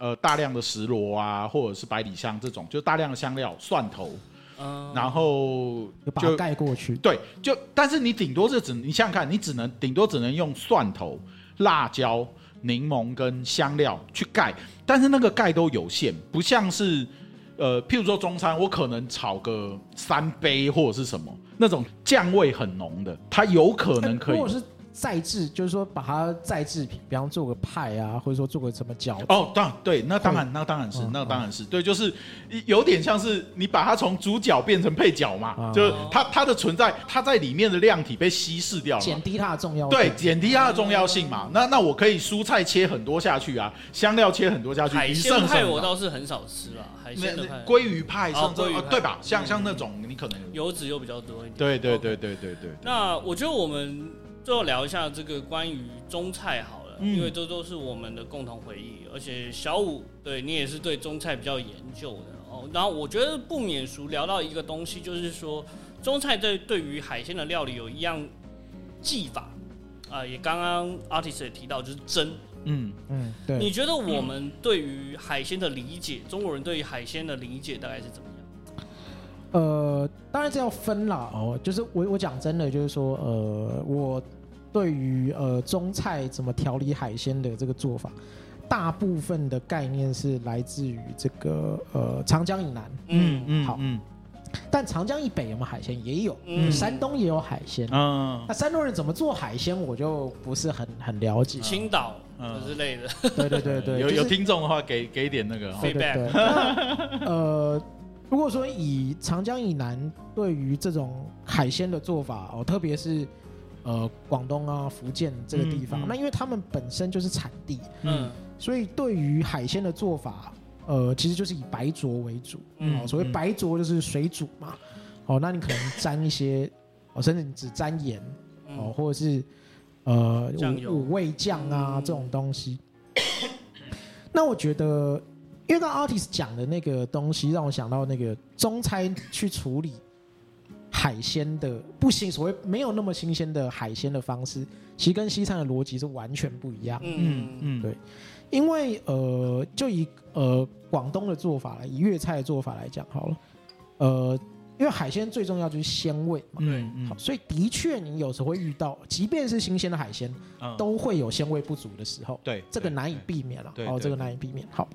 呃大量的石螺啊，或者是百里香这种，就大量的香料、蒜头，嗯，然后就把它就盖过去。对，就但是你顶多是只你想想看，你只能顶多只能用蒜头、辣椒、柠檬跟香料去盖，但是那个盖都有限，不像是呃，譬如说中餐，我可能炒个三杯或者是什么那种酱味很浓的，它有可能可以再制，就是说把它再制品，比方做个派啊，或者说做个什么饺子。哦，当然对，那当然，那当然是嗯，那当然是。对，就是有点像是你把它从主角变成配角嘛，啊。就是它它的存在，它在里面的量体被稀释掉了嘛，减低它的重要性。对，减低它的重要性嘛。那那我可以蔬菜切很多下去啊，香料切很多下去，海鱼剩鲜派我倒是很少吃了，海那鲜的派。鲑鱼派哦甚至鲑鱼派。哦对吧？像嗯像那种你可能油脂又比较多一点。对对对对对对，那我觉得我们最后聊一下这个关于中菜好了，嗯因为这都是我们的共同回忆，而且小五对你也是对中菜比较研究的哦。然后我觉得不免俗聊到一个东西，就是说中菜对对于海鲜的料理有一样技法啊、也刚刚 artist 也提到，就是蒸。嗯嗯，对。你觉得我们对于海鲜的理解，中国人对于海鲜的理解大概是怎么样？呃，当然这要分啦哦，就是我我讲真的，就是说，呃，我对于呃中菜怎么调理海鲜的这个做法，大部分的概念是来自于这个呃长江以南，嗯嗯好嗯。但长江以北有没有海鲜？也有，嗯。山东也有海鲜。嗯。那山东人怎么做海鲜，我就不是很很了解。青岛嗯。之类的，对对对对，有就是有听众的话给给一点那个 feedback 呃，如果说以长江以南对于这种海鲜的做法哦，特别是呃广东啊、福建这个地方，嗯嗯那因为他们本身就是产地，嗯所以对于海鲜的做法，呃，其实就是以白灼为主。嗯哦，所谓嗯白灼就是水煮嘛。哦，那你可能沾一些，[laughs] 哦，甚至你只沾盐哦，嗯或者是呃五五味酱啊、嗯这种东西。[coughs] 那我觉得，因为刚刚 artist 讲的那个东西，让我想到那个中餐去处理海鲜的不新，所谓没有那么新鲜的海鲜的方式，其实跟西餐的逻辑是完全不一样。嗯。嗯对。因为呃，就以呃广东的做法来，以粤菜的做法来讲好了，呃，因为海鲜最重要就是鲜味嘛，嗯好，所以的确你有时候会遇到，即便是新鲜的海鲜，嗯。都会有鲜味不足的时候，对。这个难以避免了，哦，对对这个难以避免。好，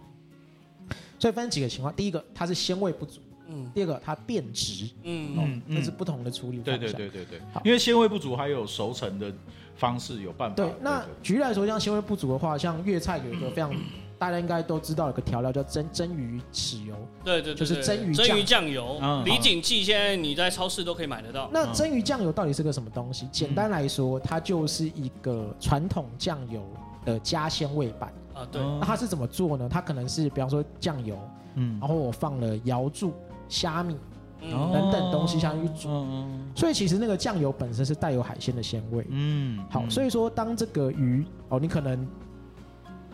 所以分几个情况，第一个它是鲜味不足，嗯第二个它变质，嗯嗯那是不同的处理方对向。对对对对好，因为鲜味不足，还有熟成的方式有办法。对，那举例来说，像鲜味不足的话，像粤菜有一个非常 [clears throat] 大家应该都知道有个调料叫蒸蒸鱼豉油。对对对，就是蒸鱼蒸鱼酱油嗯，李锦记现在你在超市都可以买得到。那蒸鱼酱油到底是个什么东西？简单来说，它就是一个传统酱油的加鲜味版。啊，对，嗯那它是怎么做呢？它可能是比方说酱油，嗯然后我放了瑶柱、虾米，嗯等等东西下去煮嗯所以其实那个酱油本身是带有海鲜的鲜味。嗯好，所以说当这个鱼哦，你可能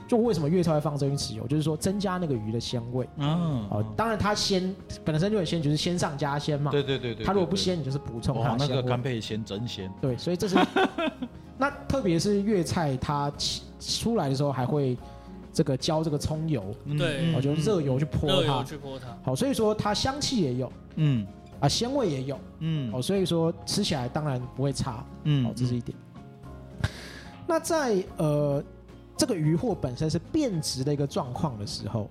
就为什么粤菜会放蒸鱼豉油，就是说增加那个鱼的鲜味。嗯哦，当然它鲜本身就很鲜，就是鲜上加鲜嘛。对对对对，它如果不鲜，你就是补充它哇，那个的鲜味。干贝鲜真鲜。对，所以这是 [laughs] 那特别是粤菜，它起出来的时候还会这个浇这个葱油，嗯对我，就热油去泼热油它。去泼它。好，所以说它香气也有嗯啊，鲜味也有嗯哦，所以说吃起来当然不会差。嗯好，这是一点。那在呃这个鱼货本身是变质的一个状况的时候，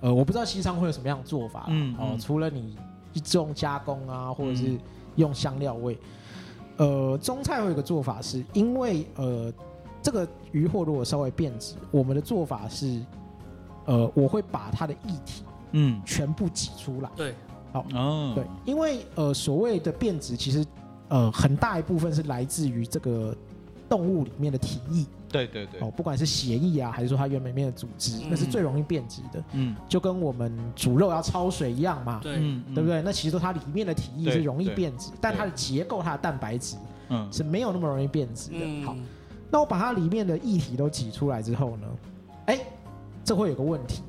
呃，我不知道西昌会有什么样的做法嗯。哦除了你用加工啊，或者是用香料味，呃，中菜会有一个做法是，因为呃这个鱼货如果稍微变质，我们的做法是，呃，我会把它的液体嗯。全部挤出来。对，好。哦。对，因为呃所谓的变质，其实呃很大一部分是来自于这个动物里面的体液。对对对。哦，不管是血液啊，还是说它原本里面的组织，嗯。那是最容易变质的，嗯。就跟我们煮肉要焯水一样嘛，对，对不？对？那其实它里面的体液是容易对变质，但它的结构、它的蛋白质嗯。是没有那么容易变质的。嗯，好，那我把它里面的液体都挤出来之后呢，哎，这会有个问题，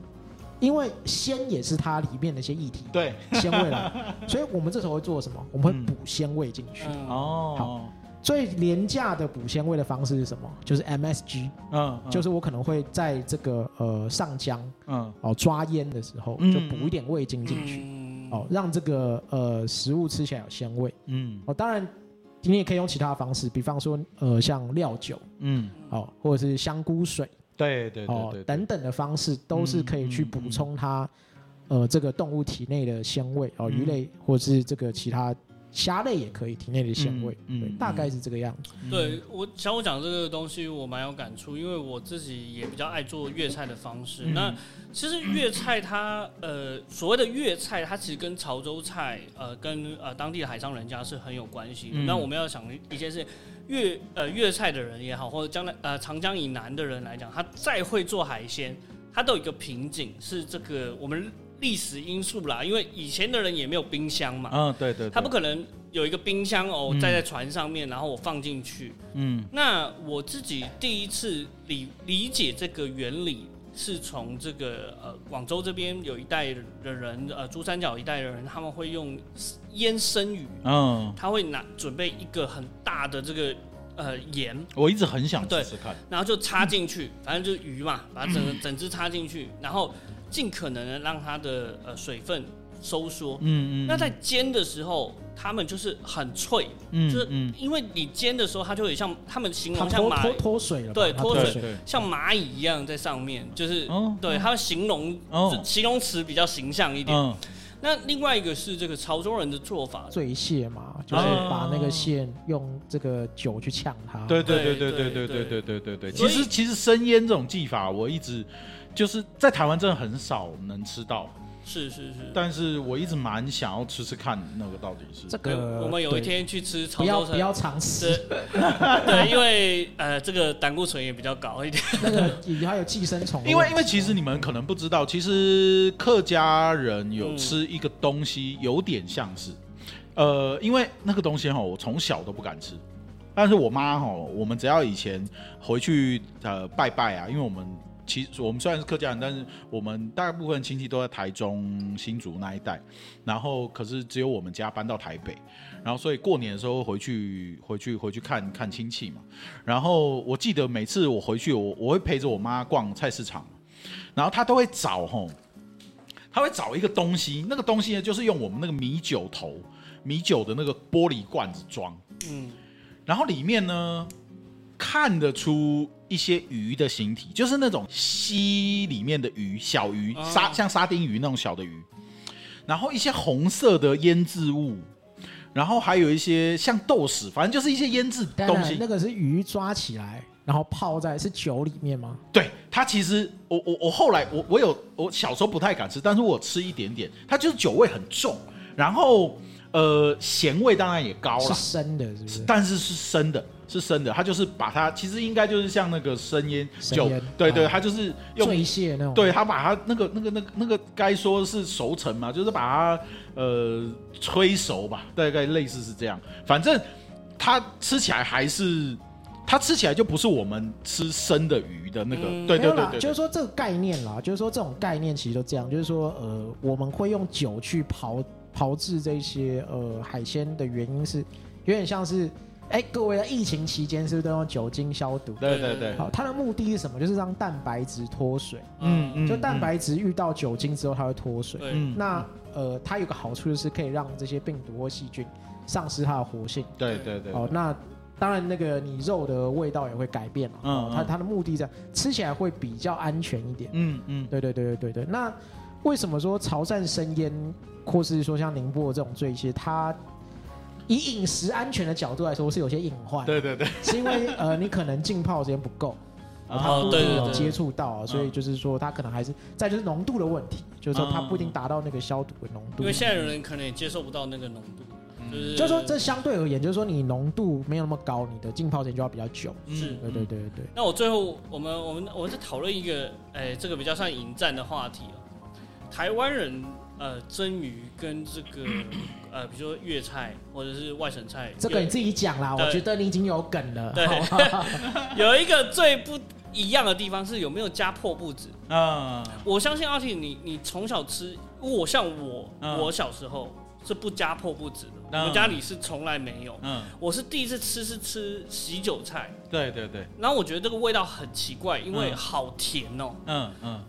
因为鲜也是它里面的一些液体对。鲜味了，[laughs] 所以我们这时候会做什么？我们会嗯。补鲜味进去。嗯，好。最廉价的补鲜味的方式是什么？就是 MSG，嗯就是我可能会在这个呃上浆嗯。哦抓腌的时候，嗯就补一点味精进去，嗯。哦，让这个呃食物吃起来有鲜味。嗯。哦，当然你也可以用其他的方式，比方说呃像料酒嗯。哦，或者是香菇水对对对哦对等等的方式，都是可以去补充它呃这个动物体内的鲜味哦，嗯。鱼类或者是这个其他虾类也可以体内的鲜味，对，嗯嗯大概是这个样子。对我像我讲这个东西，我蛮有感触，因为我自己也比较爱做粤菜的方式。嗯那其实粤菜它呃所谓的粤菜，它其实跟潮州菜呃跟呃当地的海上人家是很有关系的。嗯那我们要想一件事，粤呃粤菜的人也好，或者江南呃长江以南的人来讲，他再会做海鲜，他都有一个瓶颈，是这个我们历史因素啦，因为以前的人也没有冰箱嘛。嗯对对，他不可能有一个冰箱哦，嗯。载在船上面，然后我放进去。嗯。那我自己第一次理理解这个原理，是从这个呃广州这边有一代的人，呃珠三角一代的人，他们会用腌生鱼，嗯，他会拿准备一个很大的这个呃盐，我一直很想对。试试看。然后就插进去，反正就是鱼嘛，把整个整只插进去，然后尽可能的让它的呃水分收缩。嗯嗯，那在煎的时候，他们就是很脆，嗯就是因为你煎的时候，它就有像他们形它容像蚂脱脱脱水了对脱水像蚂蚁一样在上面，就是、哦。对它形容、哦。形容词比较形象一点。嗯。那另外一个是这个潮州人的做法，醉蟹嘛，就是把那个蟹用这个酒去呛它。对对对对对对对对。对对对对对。所以其实其实生腌这种技法，我一直就是在台湾真的很少能吃到，是是是。但是我一直蛮想要吃吃看那个到底是这对个我们有一天去吃潮州菜，不要不要尝试，对 [laughs] 对，因为呃这个胆固醇也比较高一点。那个也还有寄生虫。因为因为其实你们可能不知道，其实客家人有嗯吃一个东西，有点像是，呃，因为那个东西哈，我从小都不敢吃，但是我妈哈，我们只要以前回去呃拜拜啊，因为我们其实我们虽然是客家人，但是我们大部分亲戚都在台中、新竹那一带，然后可是只有我们家搬到台北，然后所以过年的时候回去回去回去看看亲戚嘛，然后我记得每次我回去，我我会陪着我妈逛菜市场，然后她都会找吼，她会找一个东西，那个东西呢就是用我们那个米酒头、米酒的那个玻璃罐子装，嗯，然后里面呢看得出一些鱼的形体，就是那种溪里面的鱼，小鱼，哦沙像沙丁鱼那种小的鱼。然后一些红色的腌制物，然后还有一些像豆豉，反正就是一些腌制东西。那个是鱼抓起来，然后泡在是酒里面吗？对它其实我我我后来我我有我小时候不太敢吃，但是我吃一点点，它就是酒味很重，然后呃咸味当然也高了是，生的，是不是？但是是生的，是生的，它就是把它其实应该就是像那个生腌酒，对对，啊它就是用醉蟹那种。对它把它那个那个那个那个该说是熟成嘛，就是把它呃吹熟吧，大概类似是这样。反正它吃起来还是它吃起来就不是我们吃生的鱼的那个，嗯对对对对，就是说这个概念啦，就是说这种概念其实都这样，就是说呃，我们会用酒去炮炮制这些呃海鲜的原因是有点像是，哎，各位在疫情期间是不是都用酒精消毒？对对对，好，它的目的是什么？就是让蛋白质脱水，嗯嗯，就蛋白质遇到酒精之后它会脱水。对，嗯，那呃，它有个好处就是可以让这些病毒或细菌丧失它的活性。对对对，哦，那当然那个你肉的味道也会改变了。嗯哦，它嗯它的目的这样，吃起来会比较安全一点。嗯嗯对对对对对对。那为什么说潮汕生腌，或是说像宁波的这种醉蟹，它以饮食安全的角度来说是有些隐患，对对对，是因为呃你可能浸泡时间不够。啊它不一定有接触到啊，所以嗯就是说它可能还是再就是浓度的问题，就是说它不一定达到那个消毒的浓度。因为现在的人可能也接受不到那个浓度，就是就是说这相对而言，就是说你浓度没有那么高，你的浸泡时间就要比较久。是嗯对对对对对。那我最后，我们我们我们在讨论一个，哎、这个比较像引战的话题哦。台湾人呃蒸鱼跟这个 [coughs] 呃，比如说粤菜或者是外省菜，这个你自己讲啦，我觉得你已经有梗了。对。[laughs] 有一个最不一样的地方是有没有加破布子。啊。我相信阿婷，你你从小吃，我像我，嗯我小时候是不加破布子的，嗯我们家里是从来没有。嗯，我是第一次吃是吃喜酒菜，对对对，然后我觉得这个味道很奇怪，因为嗯。好甜哦、嗯嗯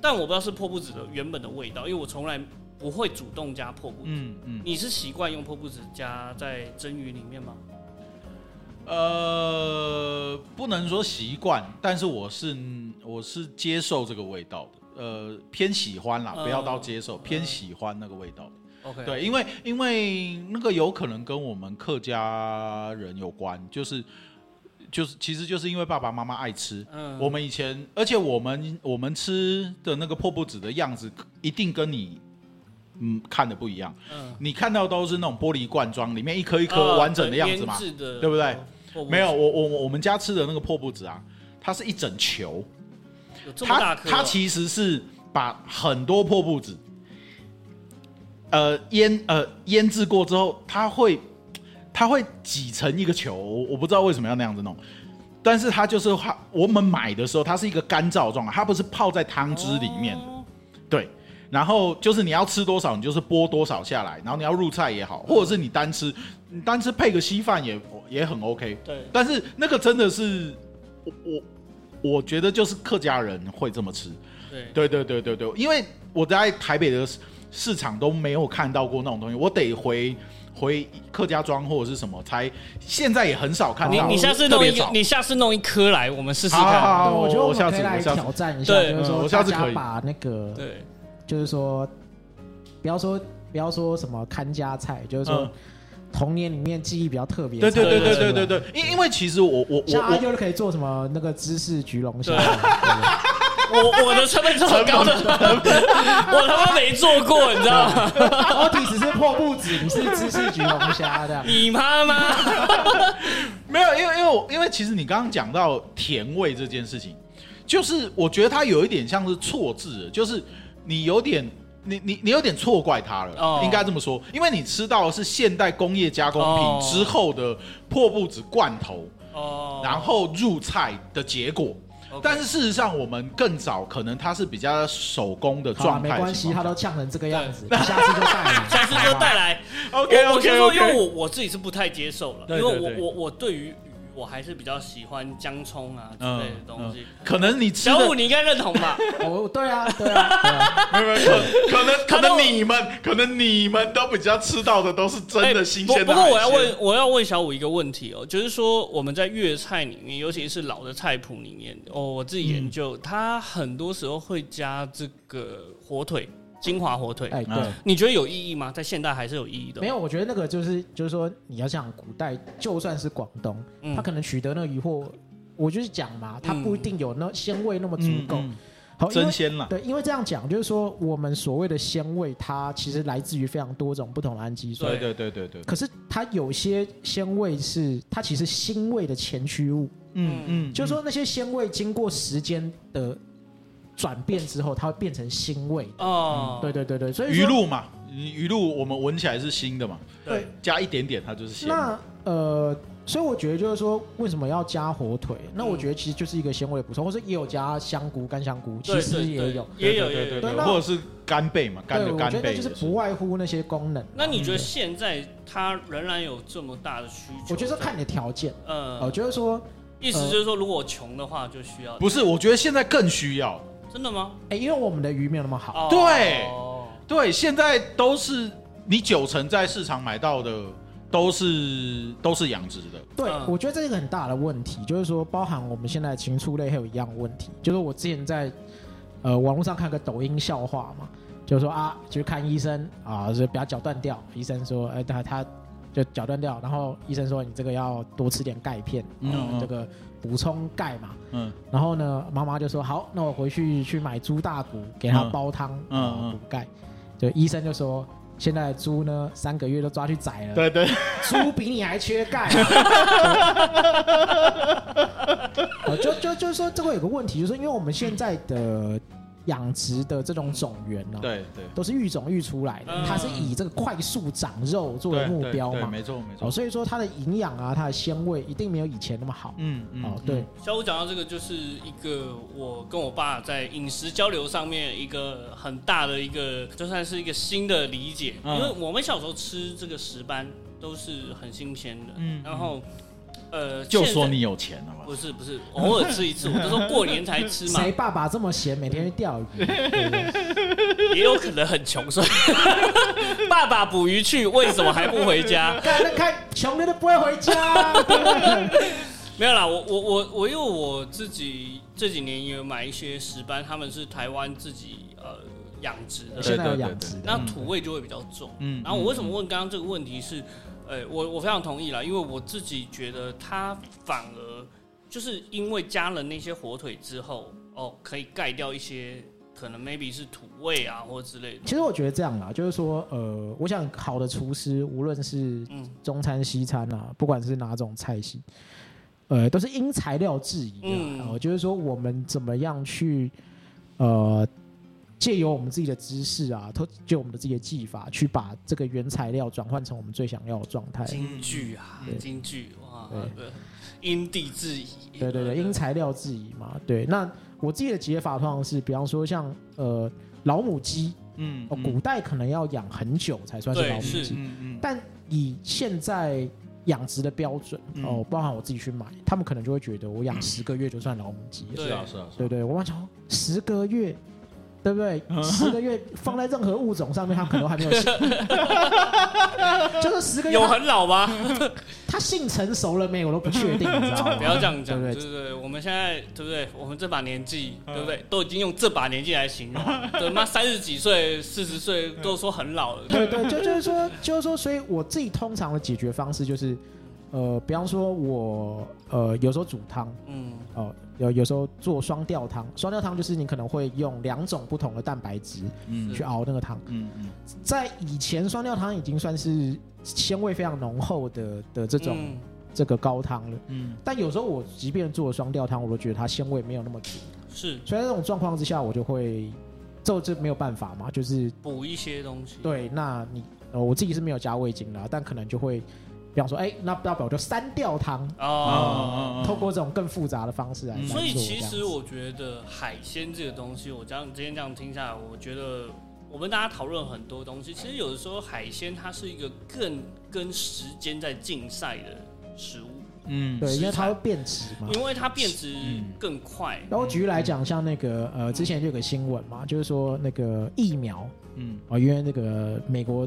但我不知道是破布子的原本的味道，因为我从来不会主动加破布子。嗯嗯，你是习惯用破布子加在蒸鱼里面吗？呃，不能说习惯，但是我是我是接受这个味道的，呃，偏喜欢啦，嗯不要到接受，偏喜欢那个味道的。OK，，对，因为因为那个有可能跟我们客家人有关，就是就是其实就是因为爸爸妈妈爱吃。嗯我们以前，而且我们我们吃的那个破布子的样子，一定跟你嗯看的不一样。嗯，你看到都是那种玻璃罐装，里面一颗一颗呃完整的样子嘛。对不对没有，我我我们家吃的那个破布子啊，它是一整球，它它其实是把很多破布子，呃腌呃腌制过之后，它会它会挤成一个球，我我不知道为什么要那样子弄。但是它就是它，我们买的时候它是一个干燥状，它不是泡在汤汁里面的，哦对。然后就是你要吃多少，你就是剥多少下来，然后你要入菜也好，或者是你单吃，你单吃配个稀饭也也很 OK。对，但是那个真的是我我我觉得就是客家人会这么吃，对对对对对对，因为我在台北的市市场都没有看到过那种东西，我得回回客家庄或者是什么才，现在也很少看到。你你下次弄一你下次弄一颗来，我们试试好好看。好我觉得我我下们可以来次我下次挑战一下，就是说我下次可以大家把那个，对，就是说，不要说不要说什么看家菜，就是说嗯童年里面记忆比较特别。对对对对对对对，因因为其实我我我像阿我优就可以做什么那个芝士焗龙虾对，[laughs] 我我的成本这么高的，我他妈没做过，你知道吗？我体只是破布子，你是芝士焗龙虾的。你妈妈！没有，因为因为我因为其实你刚刚讲到甜味这件事情，就是我觉得它有一点像是错字了，就是你有点。你你你有点错怪它了，哦应该这么说，因为你吃到的是现代工业加工哦品之后的破布子罐头，哦，然后入菜的结果。但是事实上，我们更早可能他是比较手工的好啊，状态。没关系，他都呛成这个样子，[laughs] 下次就带来，下次就带来。OK 我我先 OK 说，因为 OK。我我自己是不太接受了，因为对对对我我我对于鱼我还是比较喜欢姜葱啊之类的东西。可能你吃小五，你应该认同吧？[laughs] 哦，对啊，对啊，对啊，没有没有可可能 [laughs] 可可能你们可能你们都比较吃到的都是真的哎新鲜的不不过我要问，我要问小五一个问题哦，就是说我们在粤菜里面，尤其是老的菜谱里面，哦，我自己研究，它很多时候会加这个火腿金华火腿，哎，对。嗯，你觉得有意义吗？在现代还是有意义的？没有，我觉得那个就是就是说，你要想古代，就算是广东，嗯。他可能取得那个渔获，我就是讲嘛，它不一定有那鲜味那么足够。嗯好，真鲜了，对，因为这样讲，就是说我们所谓的鲜味，它其实来自于非常多种不同的氨基酸。对对对对对，可是它有些鲜味是它其实腥味的前驱物，嗯嗯，就是说那些鲜味经过时间的转变之后，它会变成腥味。哦，对对对对，所以鱼露嘛，鱼露我们闻起来是腥的嘛，对，加一点点它就是腥。那呃，所以我觉得就是说，为什么要加火腿？那嗯我觉得其实就是一个鲜味补充，或者也有加香菇、干香菇，其实也有。也有也有对对对对，对那或者是干贝嘛，干对，的干我觉得贝就是不外乎那些功能。那你觉得嗯现在它仍然有这么大的需求？我觉得看你的条件。呃，我觉得说，意思就是说，如果我穷的话，就需要不是？我觉得现在更需要。真的吗？哎，因为我们的鱼没有那么好。哦对对，现在都是你九成在市场买到的都是都是养殖的。对嗯，我觉得这是一个很大的问题，就是说，包含我们现在禽畜类还有一样问题，就是我之前在呃网络上看个抖音笑话嘛，就是说啊，去看医生啊，就是把脚断掉，医生说，哎，他他就脚断掉，然后医生说你这个要多吃点钙片，嗯嗯嗯，这个补充钙嘛，嗯。然后呢，妈妈就说好，那我回去去买猪大骨给他嗯煲汤，嗯补钙，就医生就说。现在的猪呢，三个月都抓去宰了，对对，猪比你还缺钙、[laughs] 就就就是说，这个有个问题，就是说因为我们现在的养殖的这种种源呢、对对都是育种育出来的，嗯它是以这个快速长肉作为目标嘛。没错没哦，错。所以说它的营养啊，它的鲜味一定没有以前那么好。嗯嗯哦，对，小五讲到这个，就是一个我跟我爸在饮食交流上面一个很大的一个，就算是一个新的理解。嗯因为我们小时候吃这个石斑都是很新鲜的，嗯然后呃，就说你有钱了嘛。不是不是，偶尔吃一次，我就说过年才吃嘛谁，爸爸这么闲，每天去钓鱼？[laughs] 也有可能很穷，所以 [laughs] 爸爸捕鱼去，为什么还不回家？[laughs] 看那看穷人都不会回家？没有啦，我我我我因为我自己这几年也有买一些石斑，他们是台湾自己呃养殖的，现在有对对养殖的，那土味就会比较重。嗯然后我为什么问刚刚这个问题是，呃，我我非常同意啦，因为我自己觉得它反而就是因为加了那些火腿之后，哦，可以盖掉一些可能 maybe 是土味啊或之类的。其实我觉得这样啦，就是说，呃，我想好的厨师，无论是嗯中餐、西餐啊，不管是哪种菜系，呃，都是因材料制宜嗯啊。呃就是说，我们怎么样去，呃，借由我们自己的知识啊，透借我们的自己的技法，去把这个原材料转换成我们最想要的状态。京剧啊，对京剧哇对，呃因地制宜。对对对，因材料制宜嘛。对，那我自己的解法通常是，比方说像呃老母鸡，嗯哦，古代可能要养很久才算是老母鸡。嗯嗯但以现在养殖的标准、嗯哦，包含我自己去买，他们可能就会觉得我养 [clears throat] 十个月就算老母鸡了。对是啊是啊。对对，我讲十个月，对不对？十个月放在任何物种上面，它可能都还没有性，[laughs] 就是十个月有，很老吗？它性成熟了没有，我都不确定，你知道吗？[laughs] 不要这样讲，对不对？对对对，我们现在对不对？我们这把年纪，对不对？都已经用这把年纪来形容，[laughs] 对妈三十几岁、四十岁都说很老了，对对，就就是说，就是说，所以我自己通常的解决方式就是，呃，比方说我呃有时候煮汤，嗯哦，有有时候做双吊汤，双吊汤就是你可能会用两种不同的蛋白质嗯去熬那个汤。嗯嗯在以前，双吊汤已经算是鲜味非常浓厚的的这种、嗯这个高汤了。嗯但有时候我即便做了双吊汤，我都觉得它鲜味没有那么足。是所以在这种状况之下，我就会这这没有办法嘛，就是补一些东西，对，那你呃我自己是没有加味精的，但可能就会，比方说，哎、那要不然我就三吊汤。哦。哦透过这种更复杂的方式来所以其实我觉得海鲜这个东西，我这样今天这样听下来，我觉得我们大家讨论很多东西，其实有的时候海鲜它是一个更跟时间在竞赛的食物，嗯对，因为它会变质嘛。因为它变质嗯更快。然后举例来讲，像那个呃，之前就有个新闻嘛，就是说那个疫苗嗯啊，因为那个美国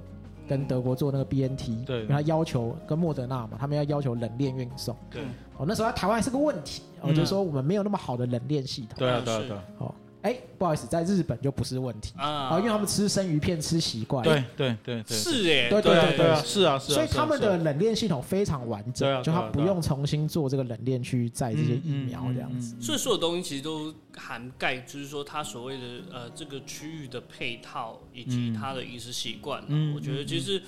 跟德国做那个 BNT，对他要求跟莫德纳嘛，他们要要求冷链运送。对哦，那时候在台湾是个问题，哦，嗯就是说我们没有那么好的冷链系统。对啊对啊对啊，哎，不好意思，在日本就不是问题啊，因为他们吃生鱼片吃习惯。对对对对，是哎，对对对啊，是啊是啊。所以他们的冷链系统非常完整，就他不用重新做这个冷链去载这些疫苗这样子。所以所有东西其实都涵盖，就是说他所谓的呃这个区域的配套以及他的饮食习惯。嗯，我觉得其实。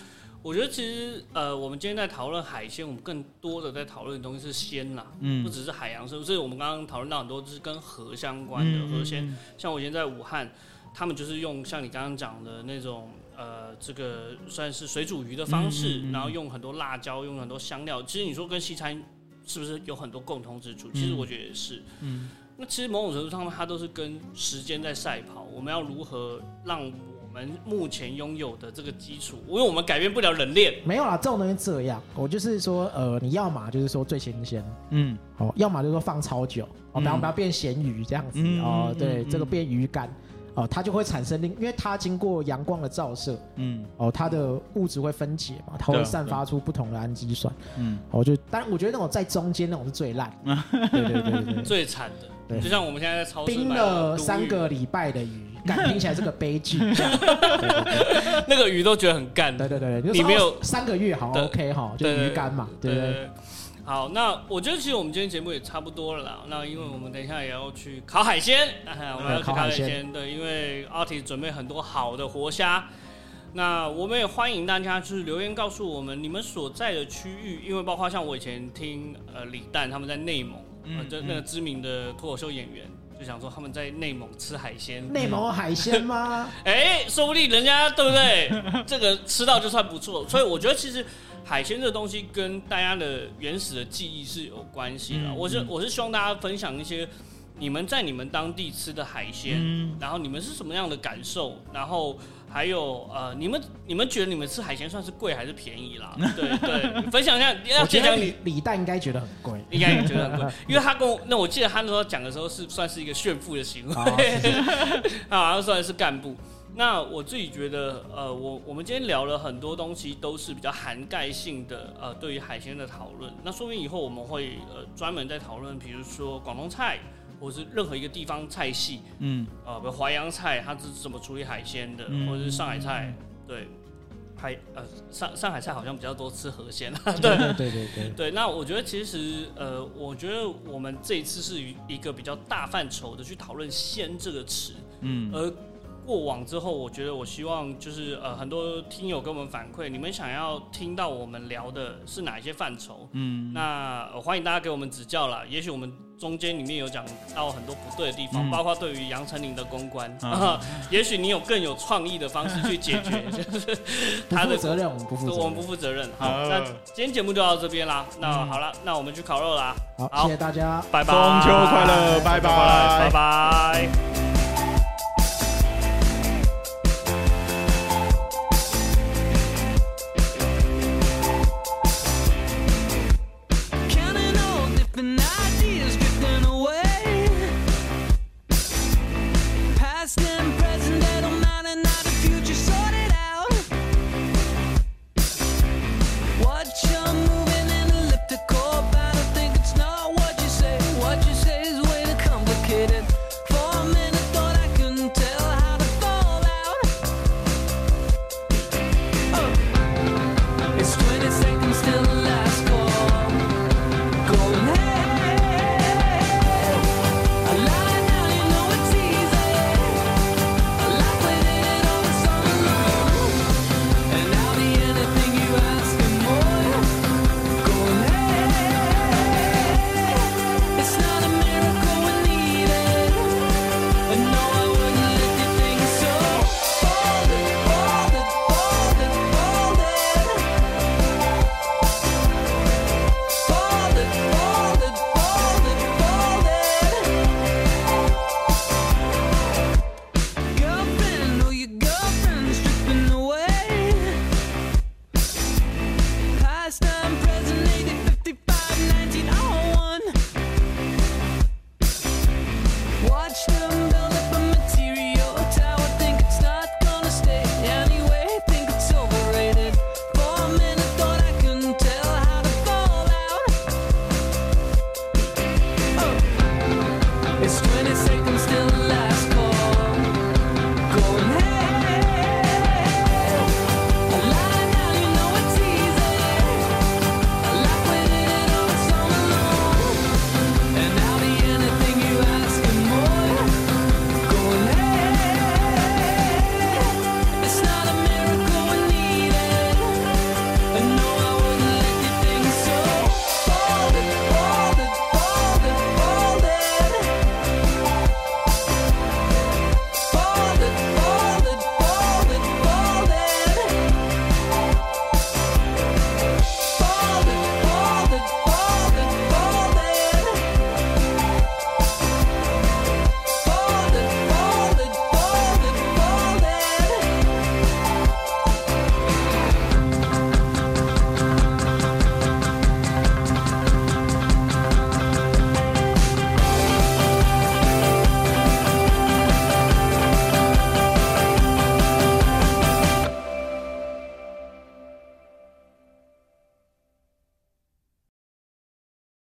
我觉得其实，呃，我们今天在讨论海鲜，我们更多的在讨论的东西是鲜啦，嗯，不只是海洋生物。所以我们刚刚讨论到很多就是跟河相关的河鲜，像我以前在武汉，他们就是用像你刚刚讲的那种，呃，这个算是水煮鱼的方式，然后用很多辣椒，用很多香料。其实你说跟西餐是不是有很多共同之处？其实我觉得也是。嗯，那其实某种程度上，它都是跟时间在赛跑。我们要如何让？我们目前拥有的这个基础，因为我们改变不了冷链。没有啦，这种东西这样，我就是说，呃，你要嘛就是说最新鲜，嗯，哦，要么就是说放超久，哦，不要不要变咸鱼这样子，哦，对，这个变鱼干，哦，它就会产生另，因为它经过阳光的照射，嗯，哦，它的物质会分解嘛，它会散发出不同的氨基酸，嗯，我就，但我觉得那种在中间那种是最烂，[laughs] 对对对对，最惨的，对，就像我们现在在超市冰了三个礼拜的鱼。[laughs] 干听起来是个悲剧，[laughs] 那个鱼都觉得很干。对对对，你没有三个月好 OK 哈，就鱼干嘛，对对？好，那我觉得其实我们今天节目也差不多了啦。那因为我们等一下也要去烤海鲜，我们要去烤海鲜。对，因为阿提准备很多好的活虾。那我们也欢迎大家就是留言告诉我们你们所在的区域，因为包括像我以前听呃李诞他们在内蒙，嗯，就那个知名的脱口秀演员。就想说他们在内蒙吃海鲜，内蒙海鲜吗？哎，说不定人家对不对？这个吃到就算不错。所以我觉得其实海鲜这东西跟大家的原始的记忆是有关系的。我是我是希望大家分享一些你们在你们当地吃的海鲜，然后你们是什么样的感受，然后。还有呃，你们你们觉得你们吃海鲜算是贵还是便宜啦？[laughs] 对对，分享一下。我觉得李李诞应该觉得很贵，应该也觉得很贵，[laughs] 因为他跟我那我记得他那时候讲的时候是算是一个炫富的行为，[laughs] 他好像算是干部。那我自己觉得呃，我我们今天聊了很多东西，都是比较涵盖性的呃，对于海鲜的讨论。那说明以后我们会呃专门在讨论，比如说广东菜。或是任何一个地方菜系，嗯，啊，比如淮扬菜，它是怎么处理海鲜的，或者是上海菜，对，海呃上上海菜好像比较多吃河鲜，对对对对对，对。那我觉得其实呃，我觉得我们这一次是一个比较大范畴的去讨论“鲜”这个词，嗯，而。过往之后，我觉得我希望就是呃，很多听友跟我们反馈，你们想要听到我们聊的是哪一些范畴？嗯，那欢迎大家给我们指教啦。也许我们中间里面有讲到很多不对的地方，包括对于杨丞琳的公关，[laughs] 也许你有更有创意的方式去解决，就是他的责任我们不负责，我们不负责任。好，那今天节目就到这边啦。那好了，那我们去烤肉啦。好，谢谢大家，拜拜，中秋快乐，拜拜，拜拜。